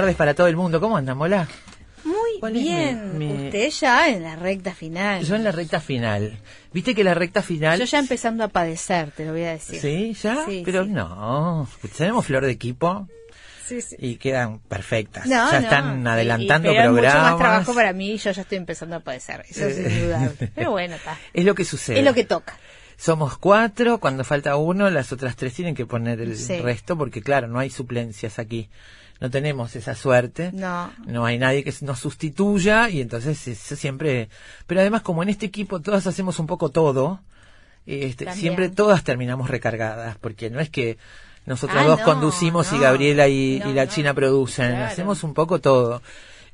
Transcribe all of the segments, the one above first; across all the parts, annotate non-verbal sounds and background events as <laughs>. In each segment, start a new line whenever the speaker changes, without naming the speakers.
Tardes para todo el mundo. ¿Cómo andan, Mola?
Muy
¿Cuál es
bien.
mi- mi-
Usted ya en la recta final.
Yo en la recta final. ¿Viste que la recta final...
Yo ya empezando a padecer, te lo voy a decir.
¿Sí? ¿Ya?
Sí,
Pero
sí.
no. Tenemos flor de equipo
Sí, sí.
y quedan perfectas.
No,
ya
no,
están adelantando
pero es
programas.
mucho más trabajo para mí y yo ya estoy empezando a padecer. Eso es indudable. Pero bueno, <laughs> está.
Es lo que sucede.
Es lo que toca.
Somos cuatro, cuando falta uno, las otras tres tienen que poner el
Sí.
resto, porque claro, no hay suplencias aquí. No tenemos esa suerte.
No.
No hay nadie que nos sustituya y entonces eso siempre... Pero además, como en este equipo todas hacemos un poco todo, este, siempre todas terminamos recargadas, porque no es que nosotros
Ah,
dos
no,
conducimos y. Gabriela y,
No,
y la. China producen,
Claro.
hacemos un poco todo.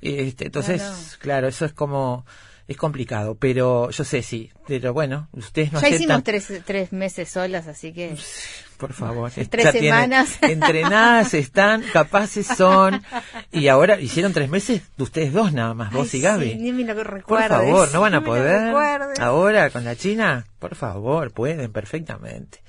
Este, entonces, claro, eso es como... Es complicado, pero yo sé, sí. Pero bueno, ustedes no
ya
aceptan...
hicimos tres, tres meses solas, así que...
Por favor. <laughs>
Tres
Ya tienen-
semanas. <laughs>
entrenadas están, capaces son. Y ahora hicieron tres meses de ustedes dos nada más, vos
Ay,
y Gaby.
sí, ni me lo
Por favor, no van a poder. Ahora con la China, por favor, pueden perfectamente.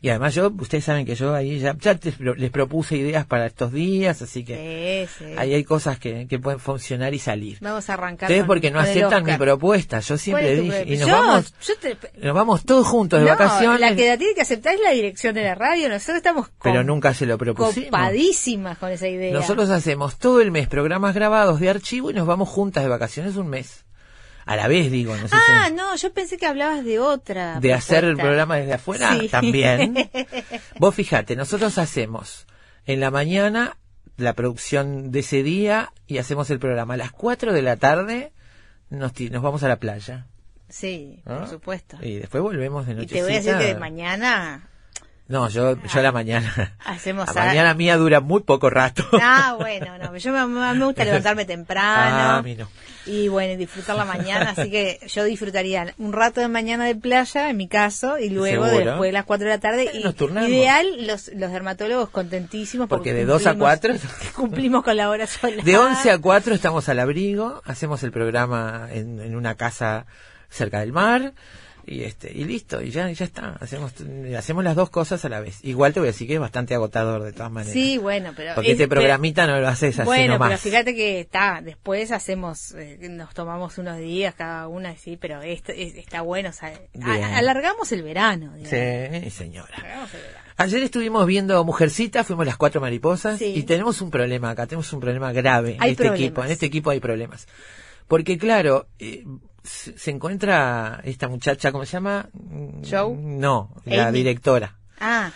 Y además yo, ustedes saben que yo ahí ya, ya te- les propuse ideas para estos días, así que
Sí, sí.
ahí hay cosas que, que pueden funcionar y salir.
Vamos a arrancar.
Ustedes porque no aceptan mi propuesta, yo
¿Cuál
siempre dije, y nos
Yo-
vamos,
yo te-
nos vamos todos juntos de
No,
vacaciones.
La que la tiene que aceptar es la dirección de la radio. Nosotros estamos
pero nunca se lo propusimos.
copadísimas con esa idea.
Nosotros hacemos todo el mes programas grabados de archivo y nos vamos juntas de vacaciones un mes. A la vez, digo, no sé
Ah,
si-
no, yo pensé que hablabas de otra.
De hacer el programa desde afuera
Sí.
también. <laughs> Vos fíjate, nosotros hacemos en la mañana la producción de ese día y hacemos el programa. A las 4 de la tarde nos, nos vamos a la playa.
Sí,
¿Ah?
por supuesto.
Y después volvemos de
Y
noche.
te voy a decir que mañana
No, yo, yo a la mañana. <laughs>
hacemos
La
a-
mañana mía dura muy poco rato.
Ah, bueno, no, yo me, gusta <laughs> levantarme
Ah,
temprano
a mí no.
y bueno, y disfrutar la mañana, así que yo disfrutaría un rato de mañana de playa, en mi caso, y luego
¿Seguro?
después de las 4 de la tarde. Y
nos turnamos.
ideal, los, los dermatólogos contentísimos
Porque de 2 a
cumplimos-
4 <laughs>
cumplimos con la hora sola.
De 11 a 4 estamos al abrigo, hacemos el programa en, en una casa cerca del mar y este y listo, y ya ya está, hacemos hacemos las dos cosas a la vez. Igual te voy a decir que es bastante agotador de todas maneras.
Sí, bueno, pero...
Porque
es-
este
pero-
programita no lo haces así
Bueno,
nomás.
pero fíjate que está, después hacemos, eh, nos tomamos unos días cada una, sí, pero esto es- está bueno, o sea, a- alargamos el verano. digamos.
Sí, señora.
Alargamos el verano.
Ayer estuvimos viendo Mujercita, fuimos las cuatro mariposas
Sí.
y tenemos un problema acá, tenemos un problema grave en
Hay
este
problemas.
equipo, en este equipo hay problemas. Porque claro, eh, se encuentra esta muchacha, ¿cómo se llama?
Joe.
No, la directora.
Ah,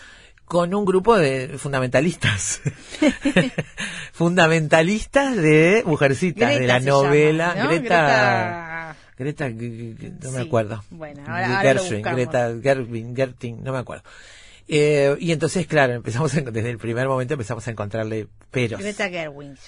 Con un grupo de fundamentalistas. <laughs> fundamentalistas de Mujercita, de la novela.
llama, ¿no?
Greta. Greta, no me acuerdo.
Bueno, ahora- ahora lo
Gershwin,
buscamos.
Greta Gerwin, Gerting, no me acuerdo. Eh, y entonces, claro, empezamos a- desde el primer momento empezamos a encontrarle peros.
Greta Gerwig.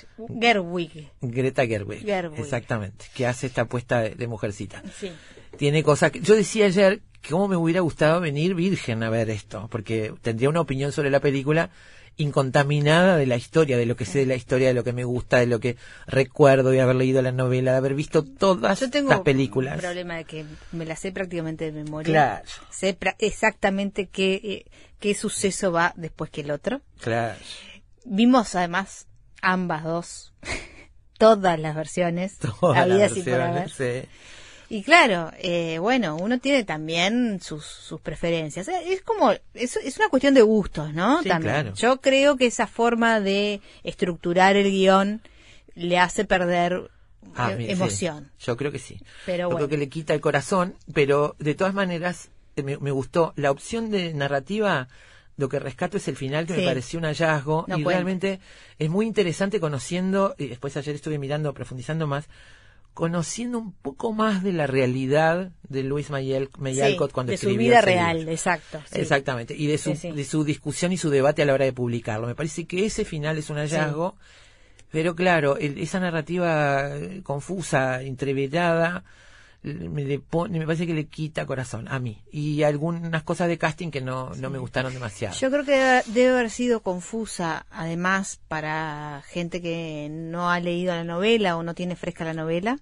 Gerwig.
Greta Gerwig,
Gerwig.
exactamente, que hace esta apuesta de, de mujercita.
Sí.
Tiene cosas que yo decía ayer que cómo me hubiera gustado venir virgen a ver esto, porque tendría una opinión sobre la película incontaminada de la historia, de lo que sé de la historia, de lo que me gusta, de lo que recuerdo de haber leído la novela, de haber visto todas
Yo tengo
las películas.
un problema de que me la sé prácticamente de memoria.
Claro.
Sé exactamente qué, eh, qué suceso va después que el otro.
Claro.
Vimos además ambas dos, <laughs> todas las versiones,
Todas las
habidas y por haber.
versiones, sí.
Y claro, eh, bueno, uno tiene también sus, sus preferencias. Eh, Es como, es, es una cuestión de gustos, ¿no?
Sí,
también.
claro.
Yo creo que esa forma de estructurar el guion le hace perder
Ah,
eh,
sí.
emoción.
Yo creo que sí.
Pero
Yo
bueno.
creo que le quita el corazón, pero de todas maneras eh, me, me gustó. La opción de narrativa, lo que rescato es el final que
Sí.
me pareció un hallazgo
No
y
cuenta.
realmente es muy interesante conociendo, y después ayer estuve mirando, profundizando más, conociendo un poco más de la realidad de Luis Mayel, Mayalcott
Sí,
cuando
de su
escribió
vida
ese
real,
libro.
exacto. sí.
Exactamente, y de su,
Sí,
de su discusión y su debate a la hora de publicarlo. Me parece que ese final es un hallazgo, pero claro, el- esa narrativa eh, confusa, entreverada, me, le pone- me parece que le quita corazón a mí. Y algunas cosas de casting que no, no me gustaron demasiado.
Yo creo que debe, haber sido confusa, además, para gente que no ha leído la novela o no tiene fresca la novela,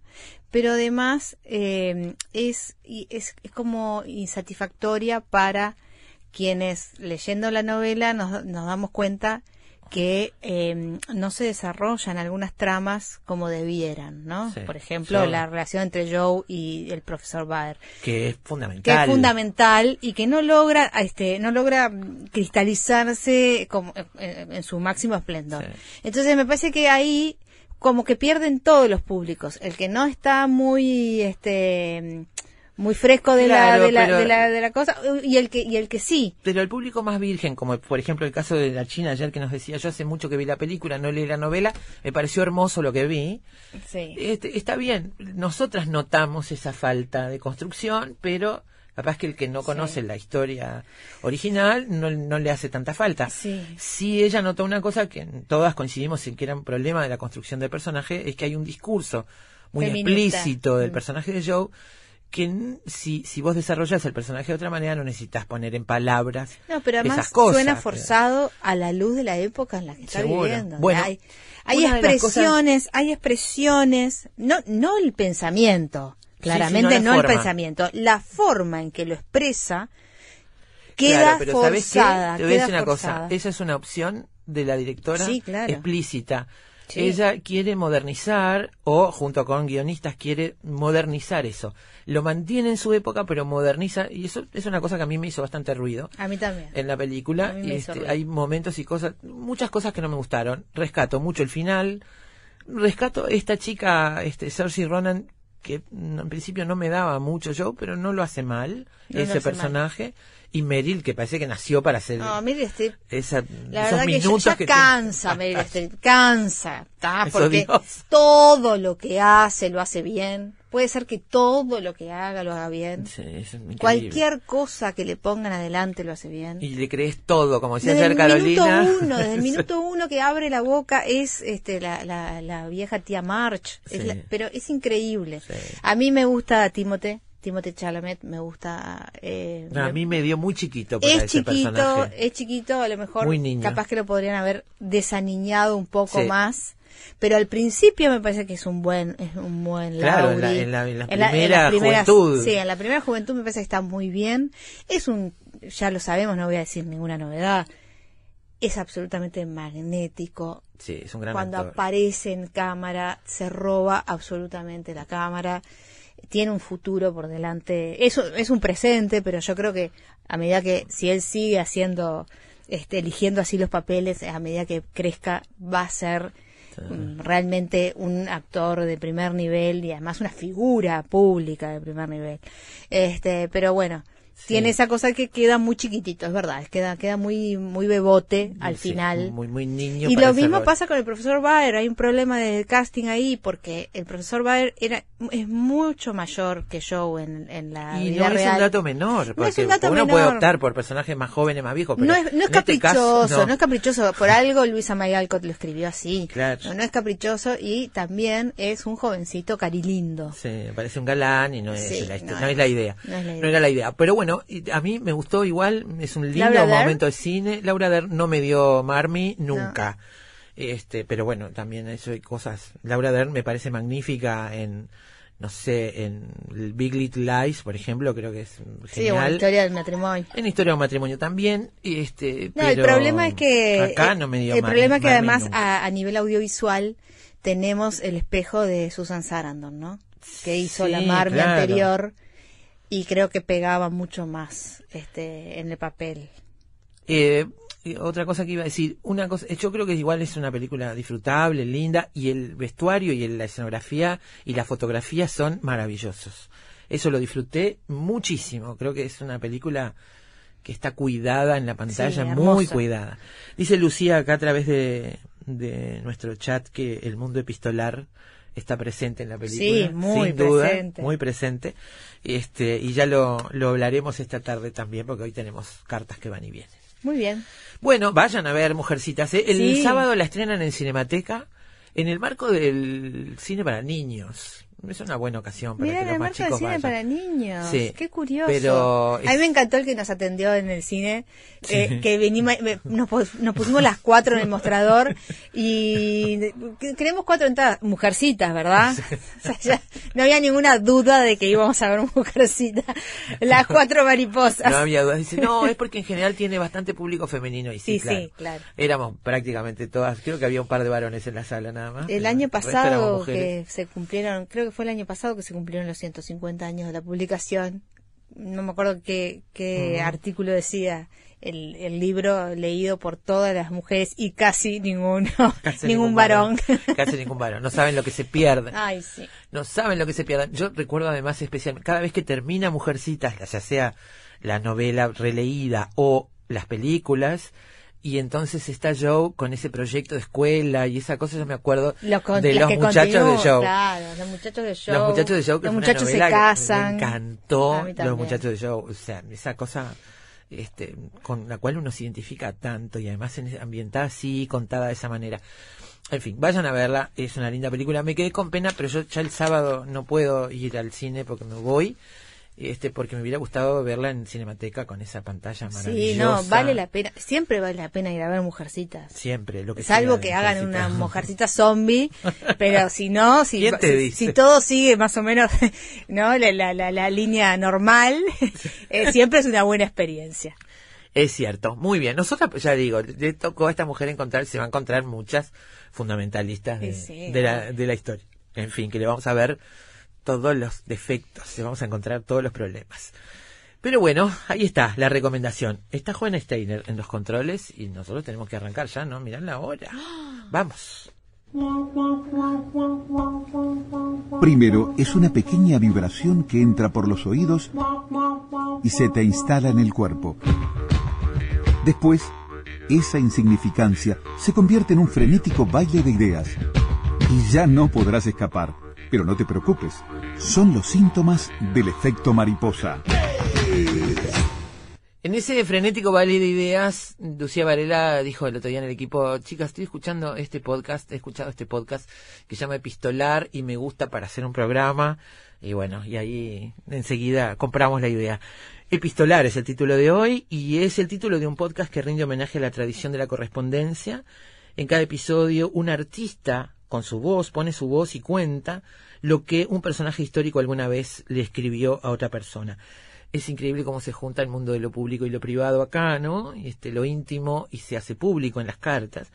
pero además eh, es, y es, es como insatisfactoria para quienes leyendo la novela nos, nos damos cuenta que eh, no se desarrollan algunas tramas como debieran, ¿no?
Sí.
Por ejemplo, la relación entre Joe y el profesor Baer
que es
que
fundamental.
es fundamental y que no logra este no logra cristalizarse como en, en su máximo esplendor.
Sí.
Entonces me parece que ahí como que pierden todos los públicos, el que no está muy este muy fresco de
Claro,
la de la,
pero-
de la de la cosa y el que y el que sí.
Pero el público más virgen, como por ejemplo el caso de la China ayer que nos decía, yo hace mucho que vi la película, no leí la novela, me pareció hermoso lo que vi.
Sí.
Este, está bien, nosotras notamos esa falta de construcción, pero capaz que el que no conoce la historia original no, no le hace tanta falta.
Sí.
Sí, ella notó una cosa que todas coincidimos en que era un problema de la construcción del personaje, es que hay un discurso muy
Feminista.
explícito del
Mm.
personaje de Joe que si, si vos desarrollas el personaje de otra manera no necesitas poner en palabras
No, pero además
esas cosas.
suena forzado a la luz de la época en la que está
Seguro.
viviendo.
Bueno,
hay, hay expresiones, hay expresiones, no, no el pensamiento, claramente no el pensamiento, la forma en que lo expresa queda
Claro, pero ¿sabes qué?
forzada.
Te voy a decir una
forzada.
cosa. Esa es una opción de la directora
Sí, claro.
explícita.
Sí.
Ella quiere modernizar o junto con guionistas quiere modernizar eso. Lo mantiene en su época pero moderniza y eso es una cosa que a mí me hizo bastante ruido
A mí también.
en la película. Este, hay momentos y cosas, muchas cosas que no me gustaron. Rescato mucho el final. Rescato esta chica, este Cersei Ronan, que en principio no me daba mucho yo, pero no lo hace mal,
No lo
ese
hace
personaje. Y Meryl, que parece que nació para ser
No, Meryl Streep,
esa,
la
esos
verdad que ya,
minutos
ya
que te-
cansa Meryl Streep, cansa, ¿tá? Porque todo lo que hace lo hace bien. Puede ser que todo lo que haga lo haga bien.
Sí, es.
Cualquier cosa que le pongan adelante lo hace bien.
Y le crees todo, como decía
Desde
ayer
el
Carolina.
minuto uno, desde el <laughs> minuto uno que abre la boca es este la, la, la vieja tía March, Es
Sí.
la- pero es increíble.
Sí.
A mí me gusta Timote, Timote Chalamet, me gusta. Eh,
No, a mí me dio muy chiquito para
es
ese
chiquito,
personaje.
es chiquito, a lo mejor
Muy niño.
capaz que lo podrían haber desaniñado un poco
Sí.
más. Pero al principio me parece que es un buen, es un buen
Claro, en la-
Lauri.
en la- en la
las
primera juventud.
Sí, en la primera juventud me parece que está muy bien. Es un, ya lo sabemos, no voy a decir ninguna novedad. Es absolutamente magnético.
Sí, es un gran
Cuando
actor.
aparece en cámara, se roba absolutamente la cámara. Tiene un futuro por delante. Eso es un presente, pero yo creo que a medida que, si él sigue haciendo, este, eligiendo así los papeles, a medida que crezca, va a ser mm, realmente un actor de primer nivel y además una figura pública de primer nivel. Este, pero bueno, tiene esa cosa que queda muy chiquitito, es verdad, queda, queda muy, muy bebote al
Sí,
final.
Muy, muy niño.
Y lo mismo
rol.
pasa con el profesor Baer, hay un problema de casting ahí porque el profesor Baer era es mucho mayor que Joe en, en la
Y
vida
no es un dato menor,
No
porque
es un dato
uno
menor.
puede optar por personajes más jóvenes, más viejos, pero
no es, no es
este
caprichoso,
caso,
no. es caprichoso. Por algo Luisa May Alcott lo escribió así.
Claro.
No, es caprichoso y también es un jovencito carilindo.
Sí, parece un galán y no es,
Sí,
la,
no es
la idea.
no es la idea.
No era la idea. Pero bueno, bueno, a mí me gustó igual, es un lindo momento de cine. Laura Dern no me dio Marmy nunca. Este, pero bueno, también eso hay cosas. Laura Dern me parece magnífica en no sé, en Big Little Lies, por ejemplo, creo que es
Sí, bueno,
genial.
historia del matrimonio.
en Historia de un matrimonio también, y este,
No, el problema es que
acá
eh,
no me dio
el problema es que además a, a nivel audiovisual tenemos el espejo de Susan Sarandon, ¿no? Que hizo la
Sí, claro.
anterior y creo que pegaba mucho más este en el papel.
Eh, otra cosa que iba a decir, una cosa, yo creo que igual es una película disfrutable, linda, y el vestuario y el- la escenografía y la fotografía son maravillosos. Eso lo disfruté muchísimo. Creo que es una película que está cuidada en la pantalla,
Sí,
muy cuidada. Dice Lucía acá a través de, de nuestro chat que el mundo epistolar está presente en la película.
Sí, muy
sin duda,
presente.
muy presente. Este, y ya lo, lo hablaremos esta tarde también, porque hoy tenemos cartas que van y vienen.
Muy bien.
Bueno, vayan a ver Mujercitas. ¿eh? El
Sí.
sábado la estrenan en Cinemateca en el marco del cine para niños. Es una buena ocasión para
Mira,
que los más chicos
cine
vayan.
para niños.
Sí,
Qué curioso.
pero
A mí me encantó el que nos atendió en el cine, eh, que venimos, me- nos, nos pusimos las cuatro en el mostrador y queremos cuatro entradas, mujercitas, ¿verdad? <laughs> O sea, ya no había ninguna duda de que íbamos a ver mujercitas. Las cuatro mariposas.
No había dudas. Dice, no, es porque en general tiene bastante público femenino. Y sí,
Sí, sí,
claro. Éramos prácticamente todas. Creo que había un par de varones en la sala nada más.
El año pasado que se cumplieron, creo que fue el año pasado que se cumplieron los 150 años de la publicación. No me acuerdo qué, qué artículo decía el, el libro leído por todas las mujeres y casi ninguno, <laughs>
Casi
ningún varón. <laughs>
Casi ningún varón. No saben lo que se pierde.
Ay, sí.
no saben lo que se pierden. Yo recuerdo además especialmente, cada vez que termina Mujercitas, ya sea la novela releída o las películas, y entonces está Joe con ese proyecto de escuela y esa cosa, yo me acuerdo
Los con-
de los muchachos de Joe.
Claro, los muchachos de Joe.
Los muchachos de Joe, que
Los muchachos se casan.
Me encantó los muchachos de Joe. O sea, esa cosa este, con la cual uno se identifica tanto y además en- ambientada así, contada de esa manera. En fin, vayan a verla, es una linda película. Me quedé con pena, pero yo ya el sábado no puedo ir al cine porque me voy. Este, porque me hubiera gustado verla en Cinemateca con esa pantalla maravillosa.
Sí, no, vale la pena. Siempre vale la pena ir a ver mujercitas.
Siempre, lo que
Salvo
sea
que hagan
Mujercita.
una <laughs> mujercita zombie, pero si no, si,
¿Quién te
si- todo sigue más o menos <laughs> no la, la, la, la línea normal, <laughs> eh, siempre es una buena experiencia.
Es cierto, muy bien. Nosotros, pues, ya digo, le tocó a esta mujer encontrar, se va a encontrar muchas fundamentalistas de,
Sí, sí.
de la, de la historia. En fin, que le vamos a ver todos los defectos, vamos a encontrar todos los problemas. Pero bueno, ahí está la recomendación. Está Juana Steiner en los controles y nosotros tenemos que arrancar ya, ¿no? Mirá la hora. Vamos.
Primero es una pequeña vibración que entra por los oídos y se te instala en el cuerpo. Después, esa insignificancia se convierte en un frenético baile de ideas. Y ya no podrás escapar. Pero no te preocupes, son los síntomas del efecto mariposa.
En ese frenético baile de ideas, Lucía Varela dijo el otro día en el equipo, chicas, estoy escuchando este podcast, he escuchado este podcast que se llama Epistolar y me gusta para hacer un programa. Y bueno, y ahí enseguida compramos la idea. Epistolar es el título de hoy y es el título de un podcast que rinde homenaje a la tradición de la correspondencia. En cada episodio, un artista con su voz pone su voz y cuenta lo que un personaje histórico alguna vez le escribió a otra persona es increíble cómo se junta el mundo de lo público y lo privado acá, ¿no? Este, lo íntimo y se hace público en las cartas.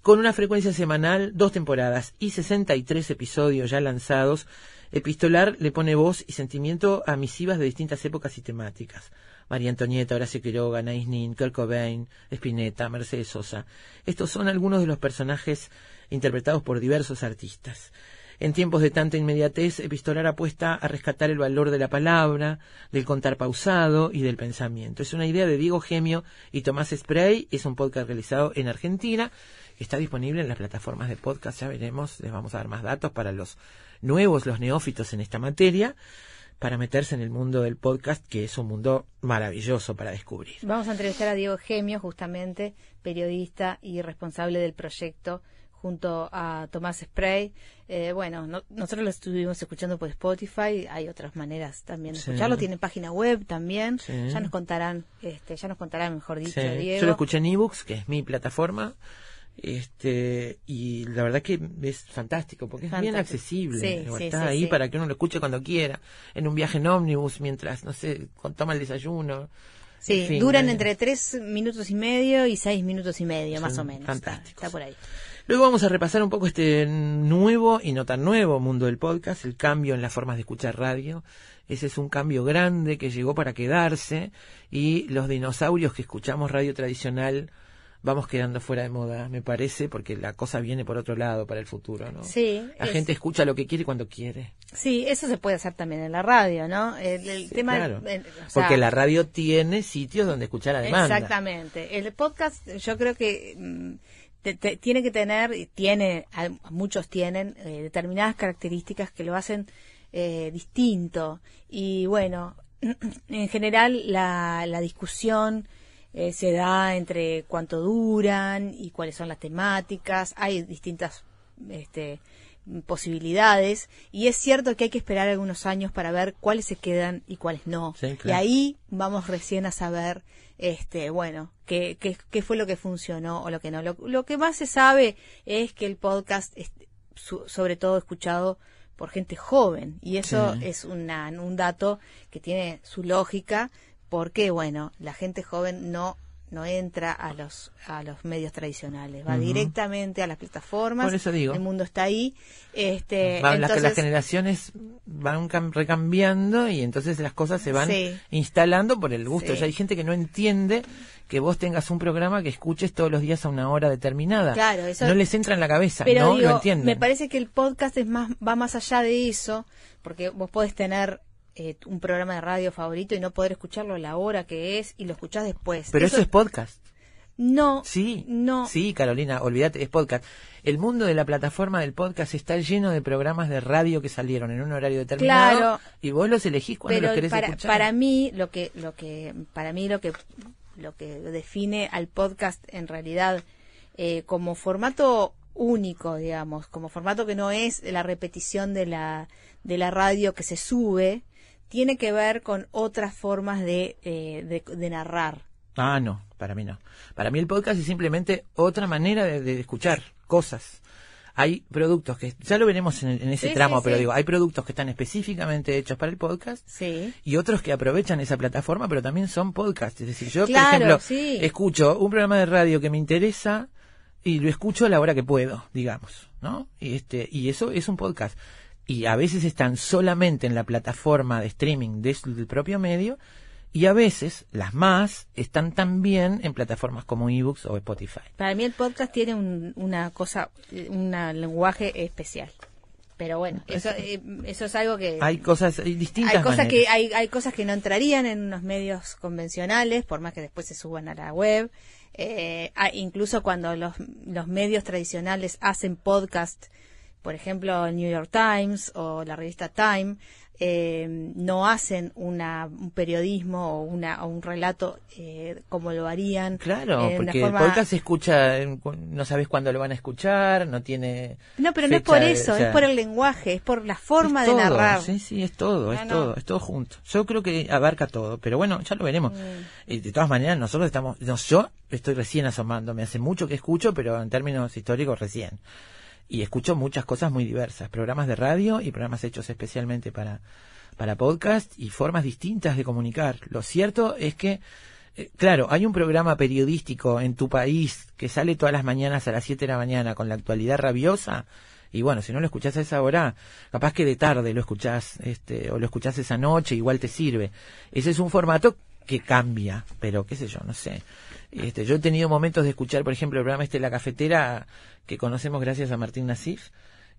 Con una frecuencia semanal, dos temporadas y 63 episodios ya lanzados, Epistolar le pone voz y sentimiento a misivas de distintas épocas y temáticas. María Antonieta, Horacio Quiroga, Anaïs Nin, Kurt Cobain, Spinetta, Mercedes Sosa. Estos son algunos de los personajes interpretados por diversos artistas. En tiempos de tanta inmediatez, Epistolar apuesta a rescatar el valor de la palabra, del contar pausado y del pensamiento. Es una idea de Diego Gemio y Tomás Spray. Es un podcast realizado en Argentina. Está disponible en las plataformas de podcast. Ya veremos, les vamos a dar más datos para los nuevos, los neófitos en esta materia, para meterse en el mundo del podcast, que es un mundo maravilloso para descubrir.
Vamos a entrevistar a Diego Gemio, justamente periodista y responsable del proyecto junto a Tomás Spray. Eh, bueno, no- nosotros lo estuvimos escuchando por Spotify, hay otras maneras también de
Sí.
escucharlo, tienen página web también,
Sí.
ya nos contarán, este, ya nos contarán mejor dicho,
Sí,
Diego.
Yo lo escuché en ebooks, que es mi plataforma. Este, y la verdad que es fantástico, porque es bien
Fantástico.
accesible.
Sí,
Digo,
sí,
está
sí,
ahí para que uno lo escuche cuando quiera, en un viaje en ómnibus, mientras, no sé, toma el desayuno.
Sí,
En fin,
duran
eh,
entre tres minutos y medio y seis minutos y medio, más o menos. Está,
fantásticos.
está por ahí.
Luego vamos a repasar un poco este nuevo y no tan nuevo mundo del podcast, el cambio en las formas de escuchar radio. Ese es un cambio grande que llegó para quedarse y los dinosaurios que escuchamos radio tradicional vamos quedando fuera de moda, me parece, porque la cosa viene por otro lado para el futuro, ¿no?
Sí,
La
es-
gente escucha lo que quiere cuando quiere.
Sí, eso se puede hacer también en la radio, ¿no? El, el
Sí,
tema,
claro.
o sea,
Porque la radio tiene sitios donde escuchar a demanda.
Exactamente. El podcast, yo creo que mm, te- te- tiene que tener, y tiene, a- muchos tienen eh, determinadas características que lo hacen eh, distinto. Y bueno, <clears throat> en general la, la discusión eh, se da entre cuánto duran y cuáles son las temáticas. Hay distintas este, posibilidades y es cierto que hay que esperar algunos años para ver cuáles se quedan y cuáles no.
Sí,
Y ahí vamos recién a saber, este, bueno, qué, qué, qué fue lo que funcionó o lo que no. Lo, lo que más se sabe es que el podcast es su- sobre todo escuchado por gente joven y eso
Sí.
es una, un dato que tiene su lógica porque, bueno, la gente joven no no entra a los a los medios tradicionales, va directamente a las plataformas.
Por eso digo.
El mundo está ahí. Este,
Van-
entonces,
las generaciones van cam- recambiando y entonces las cosas se van
Sí.
instalando por el gusto.
Sí.
Ya hay gente que no entiende que vos tengas un programa que escuches todos los días a una hora determinada.
Claro, eso-
no les entra en la cabeza,
Pero
no
digo,
lo entienden.
me parece que el podcast es más va más allá de eso, porque vos podés tener eh, un programa de radio favorito y no poder escucharlo a la hora que es y lo escuchás después.
Pero eso, es podcast.
no,
Sí,
no,
sí, Carolina, olvídate, es podcast. El mundo de la plataforma del podcast está lleno de programas de radio que salieron en un horario determinado
Claro.
y vos los elegís cuando
pero
los querés
para,
escuchar.
para mí lo que lo que para mí lo que lo que define al podcast en realidad eh, como formato único digamos como formato que no es la repetición de la de la radio que se sube tiene que ver con otras formas de, eh, de, de narrar
Ah, no, para mí no. Para mí el podcast es simplemente otra manera de, de escuchar cosas. Hay productos que, ya lo veremos en, en ese
Sí,
tramo,
sí,
pero
sí.
digo, hay productos que están específicamente hechos para el podcast
sí
y otros que aprovechan esa plataforma, pero también son podcasts. Es decir, yo,
Claro,
por ejemplo, escucho un programa de radio que me interesa y lo escucho a la hora que puedo, digamos, ¿no? Y, este, y eso es un podcast. Y a veces están solamente en la plataforma de streaming de- del propio medio y a veces, las más, están también en plataformas como ebooks o Spotify.
para mí el podcast tiene un- una cosa un lenguaje especial pero bueno eso eh, eso es algo que
Hay cosas, hay distintas
hay cosas
maneras.
que hay, hay cosas que no entrarían en unos medios convencionales por más que después se suban a la web Eh, ah, incluso cuando los, los medios tradicionales hacen podcast por ejemplo el New York Times o la revista Time eh, no hacen una, un periodismo o, una, o un relato eh, como lo harían
Claro,
eh,
porque
forma-
el podcast se escucha, no sabes cuándo lo van a escuchar, no tiene...
no pero no es por eso
o sea,
es por el lenguaje es por la forma
es
de narrar
Sí, sí, es todo, es
No, no.
todo, es todo junto. Yo creo que abarca todo, pero bueno, ya lo veremos.
Mm.
Y de todas maneras, nosotros estamos, no, yo estoy recién asomándome, hace mucho que escucho, pero en términos históricos recién. Y escucho muchas cosas muy diversas, programas de radio y programas hechos especialmente para, para podcast y formas distintas de comunicar. Lo cierto es que, eh, claro, hay un programa periodístico en tu país que sale todas las mañanas a las 7 de la mañana con la actualidad rabiosa. Y bueno, si no lo escuchás a esa hora, capaz que de tarde lo escuchás, este, o lo escuchás esa noche, igual te sirve. Ese es un formato que cambia, pero qué sé yo, no sé. Este, yo he tenido momentos de escuchar, por ejemplo, el programa este La Cafetera, que conocemos gracias a Martín Nasif,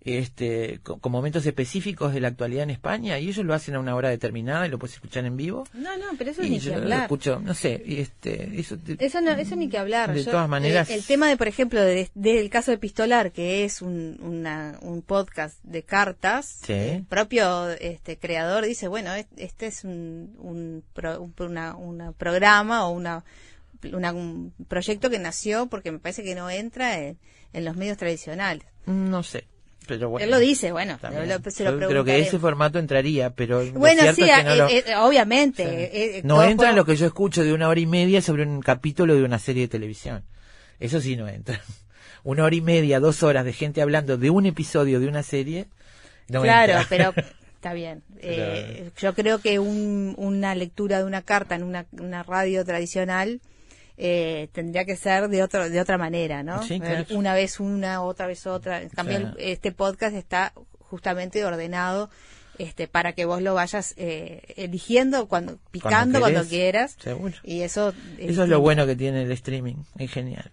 este, con, con momentos específicos de la actualidad en España, y ellos lo hacen a una hora determinada y lo puedes escuchar en vivo.
no no pero eso
y
ni
yo
que
lo
hablar
escucho, no sé, y este, eso,
Eso, no, eso ni que hablar.
De
Yo,
todas maneras-
eh, el tema de, por ejemplo, de- del caso de Pistolar, que es un, una- un podcast de cartas,
Sí.
el propio este, creador dice, bueno, es- este es un, un, pro- un- una- una programa o una una- un proyecto que nació porque me parece que no entra en, en los medios tradicionales.
No sé. Pero bueno.
Él lo dice, bueno,
También.
lo- se lo
Yo creo que ese formato entraría, pero
Bueno, sí,
es que no
eh,
lo-
eh, obviamente. Eh,
no entra lo que yo escucho de una hora y media sobre un capítulo de una serie de televisión. Eso sí no entra. <laughs> Una hora y media, dos horas de gente hablando de un episodio de una serie. No
claro,
entra. <laughs>
pero está bien. Eh, yo creo que un- una lectura de una carta en una, una radio tradicional eh, tendría que ser de otro de otra manera, ¿no?
Sí,
Eh,
claro.
Una vez una, otra vez otra. En cambio,
Claro.
este podcast está justamente ordenado este para que vos lo vayas eh, eligiendo cuando picando cuando,
querés.
quieras
Seguro.
y eso
Eso es lo bueno que tiene el streaming, es genial.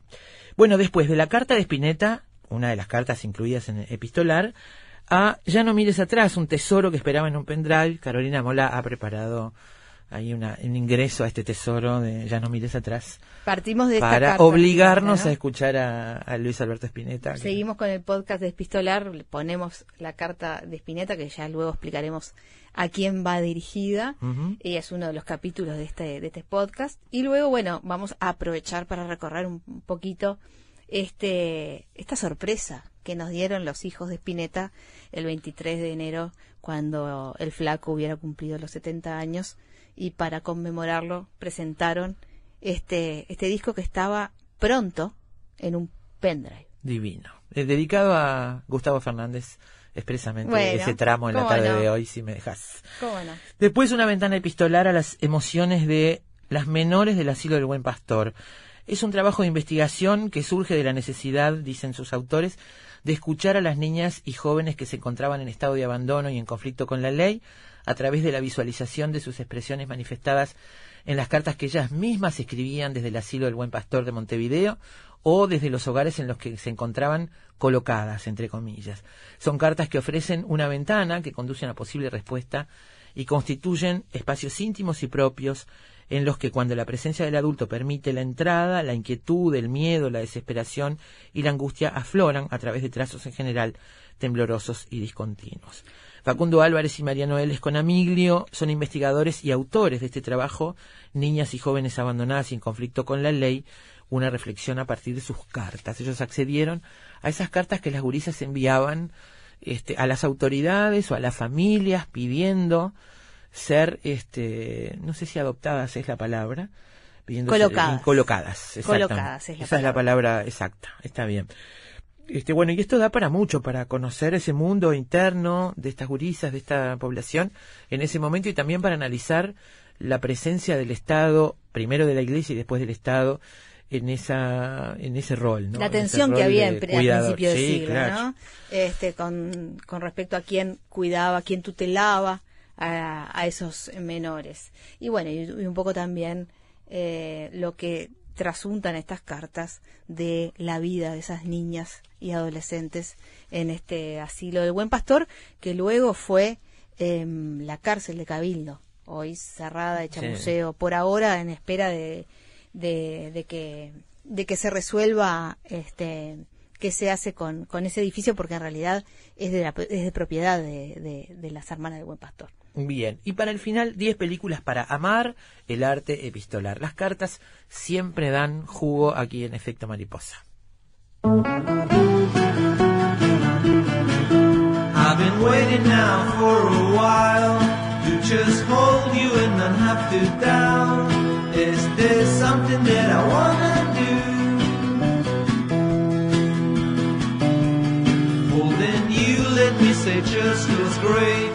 Bueno, después de la carta de Spinetta, una de las cartas incluidas en el epistolar, a Ya no mires atrás, un tesoro que esperaba en un pendrive, Carolina Mola ha preparado ahí una, un ingreso a este tesoro de Ya no mires atrás
partimos de esta
para
carta,
obligarnos
¿no?
a escuchar a, a Luis Alberto Spinetta. que-
Seguimos con el podcast de Epistolar, le ponemos la carta de Spinetta, que ya luego explicaremos a quién va dirigida, y es uno de los capítulos de este, de este podcast. Y luego, bueno, vamos a aprovechar para recorrer un, un poquito este, esta sorpresa que nos dieron los hijos de Spinetta el 23 de enero, cuando el flaco hubiera cumplido los 70 años, y para conmemorarlo presentaron este, este disco que estaba pronto en un pendrive.
Divino. Eh, dedicado a Gustavo Fernández expresamente
Bueno,
ese tramo en la tarde
no.
de hoy, si me dejas.
¿Cómo no?
Después una ventana epistolar a las emociones de las menores del asilo del buen pastor. Es un trabajo de investigación que surge de la necesidad, dicen sus autores, de escuchar a las niñas y jóvenes que se encontraban en estado de abandono y en conflicto con la ley a través de la visualización de sus expresiones manifestadas en las cartas que ellas mismas escribían desde el asilo del buen pastor de Montevideo o desde los hogares en los que se encontraban colocadas, entre comillas. Son cartas que ofrecen una ventana que conduce a una posible respuesta y constituyen espacios íntimos y propios en los que cuando la presencia del adulto permite la entrada, la inquietud, el miedo, la desesperación y la angustia afloran a través de trazos en general temblorosos y discontinuos. Facundo Álvarez y Mariano L. Esconamiglio son investigadores y autores de este trabajo, Niñas y jóvenes abandonadas y en conflicto con la ley, una reflexión a partir de sus cartas. Ellos accedieron a esas cartas que las gurisas enviaban este, a las autoridades o a las familias pidiendo ser, este, no sé si adoptadas es la palabra, pidiendo ser-
Colocadas.
colocadas, exactamente.
Colocadas es la
Esa es la palabra exacta, está bien. Este, bueno, y esto da para mucho, para conocer ese mundo interno de estas gurisas, de esta población, en ese momento, y también para analizar la presencia del Estado, primero de la Iglesia y después del Estado, en esa, en ese rol, ¿no?
la tensión que había en, al principio del
Sí,
siglo,
claro.
¿no? Este, con, con respecto a quién cuidaba, quién tutelaba a, a esos menores. Y bueno, y, y un poco también eh, lo que trasuntan estas cartas de la vida de esas niñas y adolescentes en este asilo del Buen Pastor, que luego fue em, la cárcel de Cabildo, hoy cerrada, hecha
Sí.
museo, por ahora en espera de, de, de que de que se resuelva este qué se hace con, con ese edificio porque en realidad es de, la, es de propiedad de, de, de las hermanas del buen pastor
Bien, y para el final, 10 películas para amar el arte epistolar. Las cartas siempre dan jugo aquí en Efecto Mariposa.
I've been waiting now for a while to just hold you and not have to doubt. Is there something that I wanna do? Holding you, let me say, just feels great.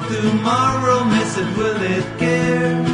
tomorrow, miss it, Will it care?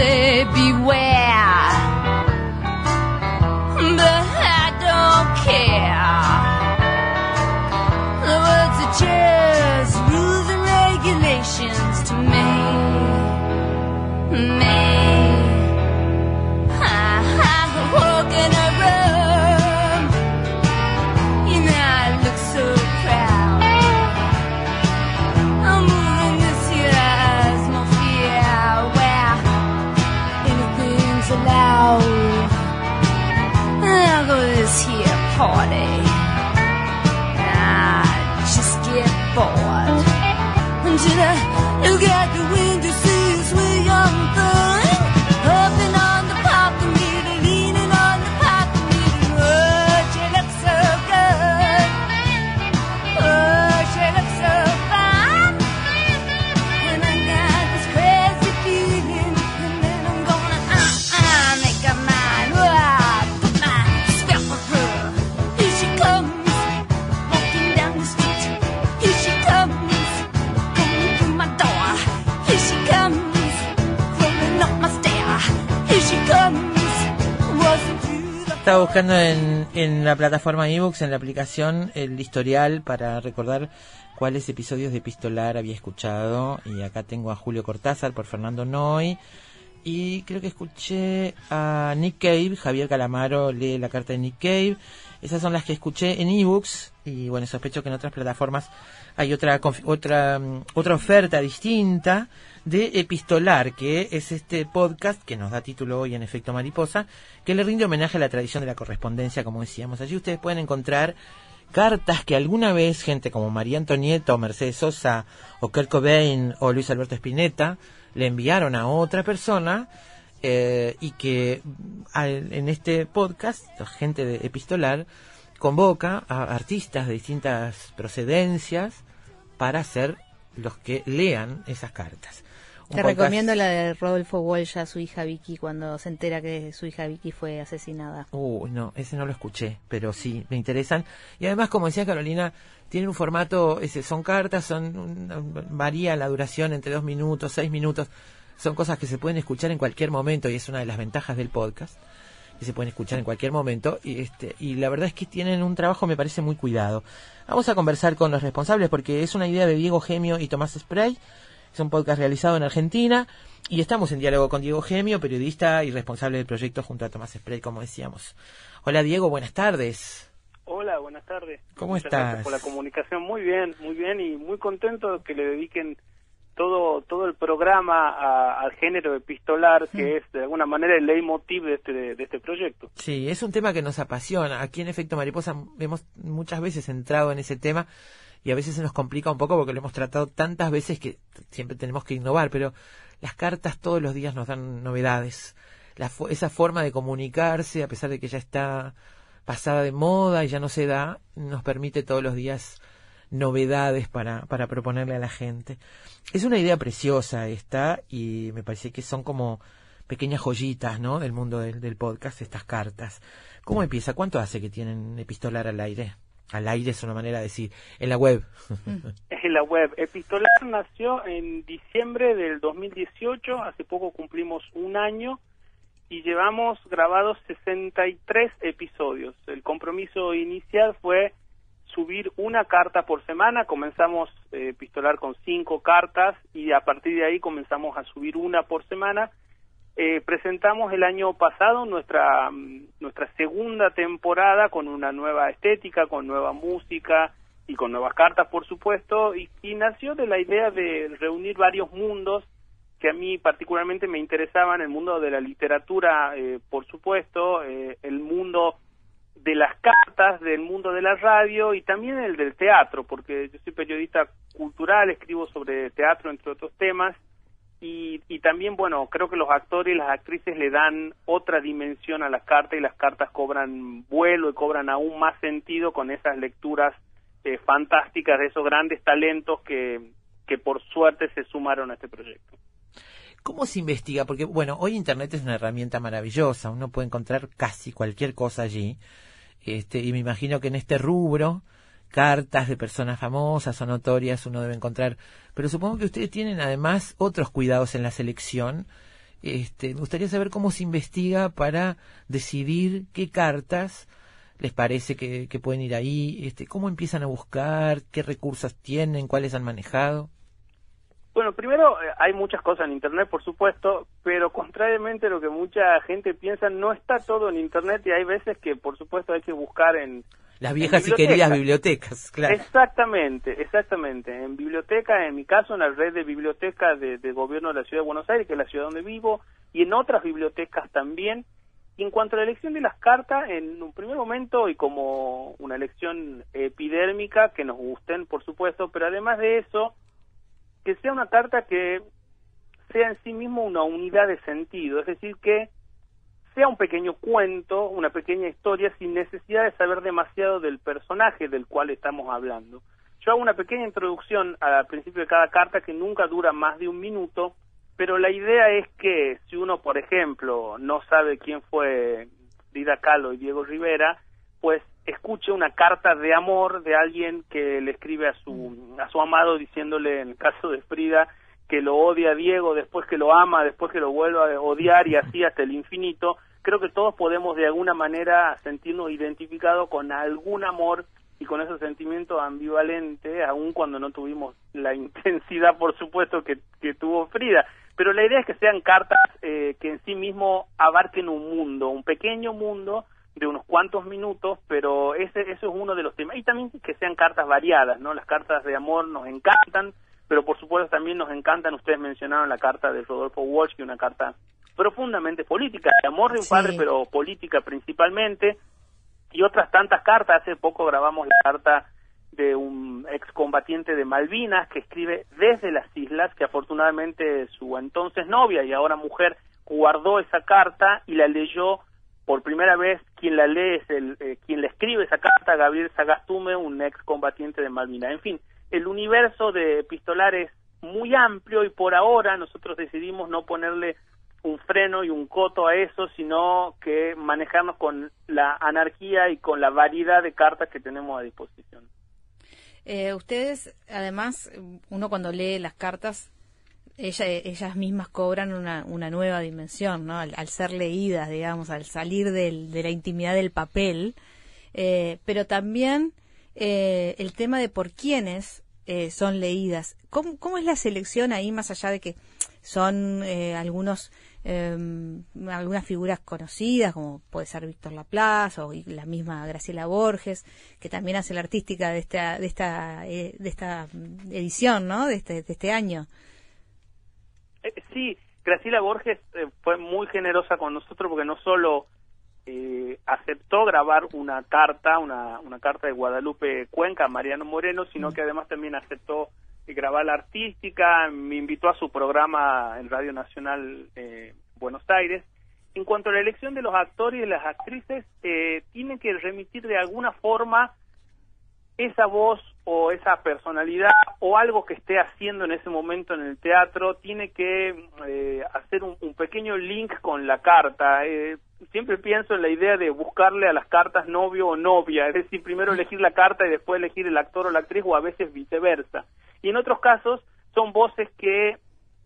Say beware, but I don't care.
Estaba buscando en, en la plataforma ebooks, en la aplicación, el historial para recordar cuáles episodios de Epistolar había escuchado. Y acá tengo a Julio Cortázar por Fernando Noy. Y creo que escuché a Nick Cave, Javier Calamaro lee la carta de Nick Cave. Esas son las que escuché en ebooks. Y bueno, sospecho que en otras plataformas hay otra, otra, mm, otra oferta distinta de Epistolar, que es este podcast que nos da título hoy en Efecto Mariposa, que le rinde homenaje a la tradición de la correspondencia, como decíamos. Allí ustedes pueden encontrar cartas que alguna vez gente como María Antonieta o Mercedes Sosa o Kurt Cobain o Luis Alberto Spinetta le enviaron a otra persona eh, y que al- en este podcast, gente de Epistolar convoca a artistas de distintas procedencias para ser los que lean esas cartas.
Te
podcast-
recomiendo la de Rodolfo Walsh a su hija Vicky cuando se entera que su hija Vicky fue asesinada.
Uy, no, ese no lo escuché, pero sí, me interesan. Y además, como decía Carolina, tienen un formato, ese, son cartas, son un- varía la duración entre dos minutos, seis minutos. Son cosas que se pueden escuchar en cualquier momento y es una de las ventajas del podcast, que se pueden escuchar en cualquier momento. Y, este, y la verdad es que tienen un trabajo, me parece, muy cuidado. Vamos a conversar con los responsables porque es una idea de Diego Gemio y Tomás Spray. Es un podcast realizado en Argentina y estamos en diálogo con Diego Gemio, periodista y responsable del proyecto junto a Tomás Spray, como decíamos. Hola Diego, buenas tardes.
Hola, buenas tardes.
¿Cómo
Muchas
estás?
Gracias por la comunicación. Muy bien, muy bien y muy contento que le dediquen todo todo el programa a- al género epistolar, que es de alguna manera el leitmotiv de este, de este proyecto.
Sí, es un tema que nos apasiona. Aquí en Efecto Mariposa hemos muchas veces entrado en ese tema y a veces se nos complica un poco porque lo hemos tratado tantas veces que siempre tenemos que innovar, pero las cartas todos los días nos dan novedades. La esa forma de comunicarse, a pesar de que ya está pasada de moda y ya no se da, nos permite todos los días novedades para, para proponerle a la gente. Es una idea preciosa esta y me parece que son como pequeñas joyitas, ¿no? Del mundo del podcast, estas cartas. ¿Cómo empieza? ¿Cuánto hace que tienen epistolar al aire? Al aire es una manera de decir, en la web. <laughs>
En la web. Epistolar nació en diciembre del 2018, hace poco cumplimos un año y llevamos grabados 63 episodios. El compromiso inicial fue subir una carta por semana, comenzamos eh, epistolar con cinco cartas y a partir de ahí comenzamos a subir una por semana. Eh, presentamos el año pasado nuestra mm, nuestra segunda temporada con una nueva estética, con nueva música y con nuevas cartas, por supuesto, y, nació de la idea de reunir varios mundos que a mí particularmente me interesaban, el mundo de la literatura, eh, por supuesto, eh, el mundo de las cartas, del mundo de la radio y también el del teatro, porque yo soy periodista cultural, escribo sobre teatro, entre otros temas, y, y también, bueno, creo que los actores y las actrices le dan otra dimensión a las cartas y las cartas cobran vuelo y cobran aún más sentido con esas lecturas eh, fantásticas de esos grandes talentos que, que por suerte se sumaron a este proyecto.
¿Cómo se investiga? Porque, bueno, hoy Internet es una herramienta maravillosa, uno puede encontrar casi cualquier cosa allí, este, y me imagino que en este rubro, cartas de personas famosas o notorias uno debe encontrar, pero supongo que ustedes tienen además otros cuidados en la selección. Este, me gustaría saber cómo se investiga para decidir qué cartas les parece que, que pueden ir ahí, este, cómo empiezan a buscar, qué recursos tienen, cuáles han manejado.
Bueno, primero eh, hay muchas cosas en Internet, por supuesto, pero contrariamente a lo que mucha gente piensa, no está todo en Internet y hay veces que, por supuesto, hay que buscar en...
Las viejas y queridas bibliotecas, claro.
Exactamente, exactamente. En biblioteca, en mi caso, en la red de bibliotecas de, de gobierno de la Ciudad de Buenos Aires, que es la ciudad donde vivo, y en otras bibliotecas también. Y en cuanto a la elección de las cartas, en un primer momento, y como una elección epidérmica, que nos gusten, por supuesto, pero además de eso, que sea una carta que sea en sí mismo una unidad de sentido, es decir, que sea un pequeño cuento, una pequeña historia sin necesidad de saber demasiado del personaje del cual estamos hablando. Yo hago una pequeña introducción al principio de cada carta que nunca dura más de un minuto, pero la idea es que si uno, por ejemplo, no sabe quién fue Frida Kahlo y Diego Rivera, pues escuche una carta de amor de alguien que le escribe a su a su amado diciéndole en el caso de Frida que lo odia Diego, después que lo ama, después que lo vuelva a odiar y así hasta el infinito. Creo que todos podemos de alguna manera sentirnos identificados con algún amor y con ese sentimiento ambivalente, aun cuando no tuvimos la <laughs> intensidad, por supuesto, que, que tuvo Frida. Pero la idea es que sean cartas eh, que en sí mismo abarquen un mundo, un pequeño mundo de unos cuantos minutos, pero ese, eso es uno de los temas. Y también que sean cartas variadas, ¿no? Las cartas de amor nos encantan, pero por supuesto también nos encantan, ustedes mencionaron la carta de Rodolfo Walsh, que es una carta profundamente política, de amor de un
Sí.
padre, pero política principalmente, y otras tantas cartas. Hace poco grabamos la carta de un excombatiente de Malvinas que escribe desde las islas, que afortunadamente su entonces novia y ahora mujer guardó esa carta y la leyó por primera vez. Quien la lee es el, eh, quien le escribe esa carta, Gabriel Sagastume, un excombatiente de Malvinas. En fin, el universo de epistolar es muy amplio y por ahora nosotros decidimos no ponerle un freno y un coto a eso, sino que manejarnos con la anarquía y con la variedad de cartas que tenemos a disposición.
Eh, ustedes, además, uno cuando lee las cartas, ella- ellas mismas cobran una, una nueva dimensión, ¿no? Al, al ser leídas, digamos, al salir del- de la intimidad del papel, eh, pero también eh, el tema de por quiénes eh, son leídas. ¿Cómo, ¿Cómo es la selección ahí, más allá de que son eh, algunos eh, algunas figuras conocidas, como puede ser Víctor Laplace o la misma Graciela Borges, que también hace la artística de esta de esta eh, de esta mm, edición, ¿no? De este de este año.
Eh, sí, Graciela Borges eh, fue muy generosa con nosotros porque no solo eh, aceptó grabar una carta, una, una carta de Guadalupe Cuenca a Mariano Moreno, sino que además también aceptó eh, grabar la artística, me invitó a su programa en Radio Nacional eh, Buenos Aires. En cuanto a la elección de los actores y las actrices, eh, tienen que remitir de alguna forma esa voz o esa personalidad o algo que esté haciendo en ese momento en el teatro. Tiene que eh, hacer un, un pequeño link con la carta. Eh, siempre pienso en la idea de buscarle a las cartas novio o novia, es decir, primero elegir la carta y después elegir el actor o la actriz o a veces viceversa. Y en otros casos son voces que,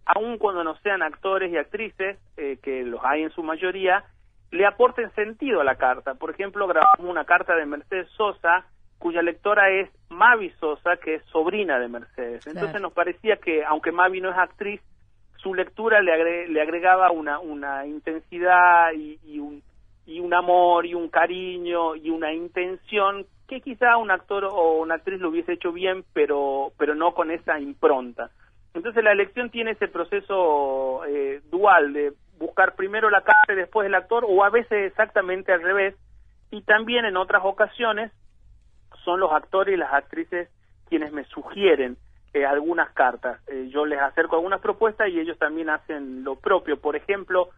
aun cuando no sean actores y actrices, eh, que los hay en su mayoría, le aporten sentido a la carta. Por ejemplo, grabamos una carta de Mercedes Sosa, cuya lectora es Mavi Sosa, que es sobrina de Mercedes. Entonces
Claro.
nos parecía que, aunque Mavi no es actriz, su lectura le, agre- le agregaba una, una intensidad y, un, y un amor y un cariño y una intención que quizá un actor o una actriz lo hubiese hecho bien, pero, pero no con esa impronta. Entonces la elección tiene ese proceso eh, dual de buscar primero la carta y después el actor, o a veces exactamente al revés, y también en otras ocasiones son los actores y las actrices quienes me sugieren eh, algunas cartas. Eh, yo les acerco algunas propuestas y ellos también hacen lo propio. Por ejemplo,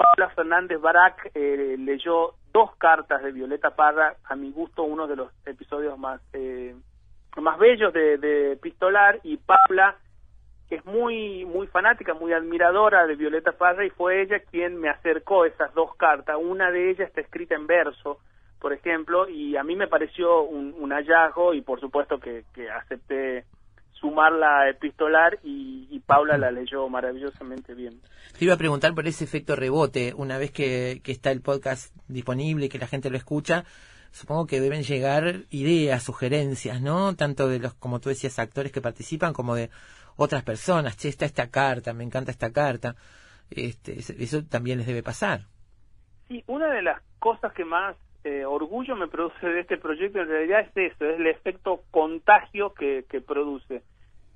Paula Fernández Barak eh, leyó dos cartas de Violeta Parra, a mi gusto uno de los episodios más eh, más bellos de, Pistolar y Paula es muy muy fanática, muy admiradora de Violeta Parra y fue ella quien me acercó esas dos cartas. Una de ellas está escrita en verso, por ejemplo, y a mí me pareció un, un hallazgo y por supuesto que, que acepté sumarla a epistolar y, y Paula la leyó maravillosamente bien.
Te iba a preguntar por ese efecto rebote, una vez que, que está el podcast disponible y que la gente lo escucha, supongo que deben llegar ideas, sugerencias, ¿no? Tanto de los, como tú decías, actores que participan, como de otras personas. Che, está esta carta, me encanta esta carta. Este, eso- eso también les debe pasar.
Sí, una de las cosas que más eh, orgullo me produce de este proyecto en realidad es eso, es el efecto contagio que, que produce.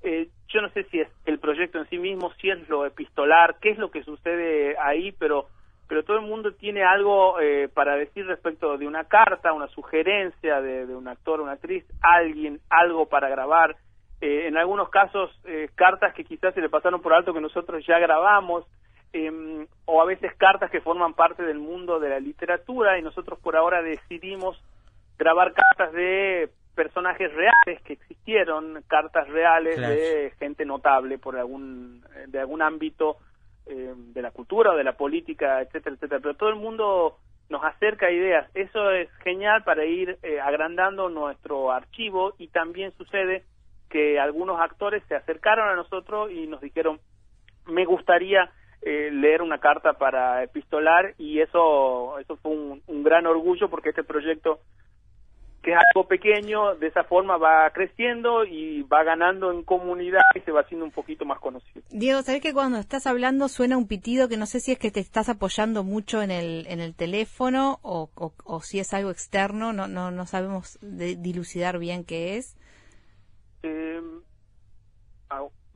Eh, yo no sé si es el proyecto en sí mismo, si es lo epistolar, qué es lo que sucede ahí, pero pero todo el mundo tiene algo eh, para decir respecto de una carta, una sugerencia de, un actor, una actriz, alguien, algo para grabar. Eh, en algunos casos, eh, cartas que quizás se le pasaron por alto que nosotros ya grabamos, eh, o a veces cartas que forman parte del mundo de la literatura y nosotros por ahora decidimos grabar cartas de personajes reales que existieron, cartas reales
Claro.
de gente notable por algún eh, de algún ámbito eh, de la cultura o de la política, etcétera, etcétera. Pero todo el mundo nos acerca ideas. Eso es genial para ir eh, agrandando nuestro archivo y también sucede que algunos actores se acercaron a nosotros y nos dijeron, me gustaría eh, leer una carta para epistolar y eso eso fue un, un gran orgullo porque este proyecto que es algo pequeño de esa forma va creciendo y va ganando en comunidad y se va haciendo un poquito más conocido
Diego, ¿sabes que cuando estás hablando suena un pitido que no sé si es que te estás apoyando mucho en el, en el teléfono o, o, o si es algo externo? No, no, no sabemos de- dilucidar bien qué es.
Eh,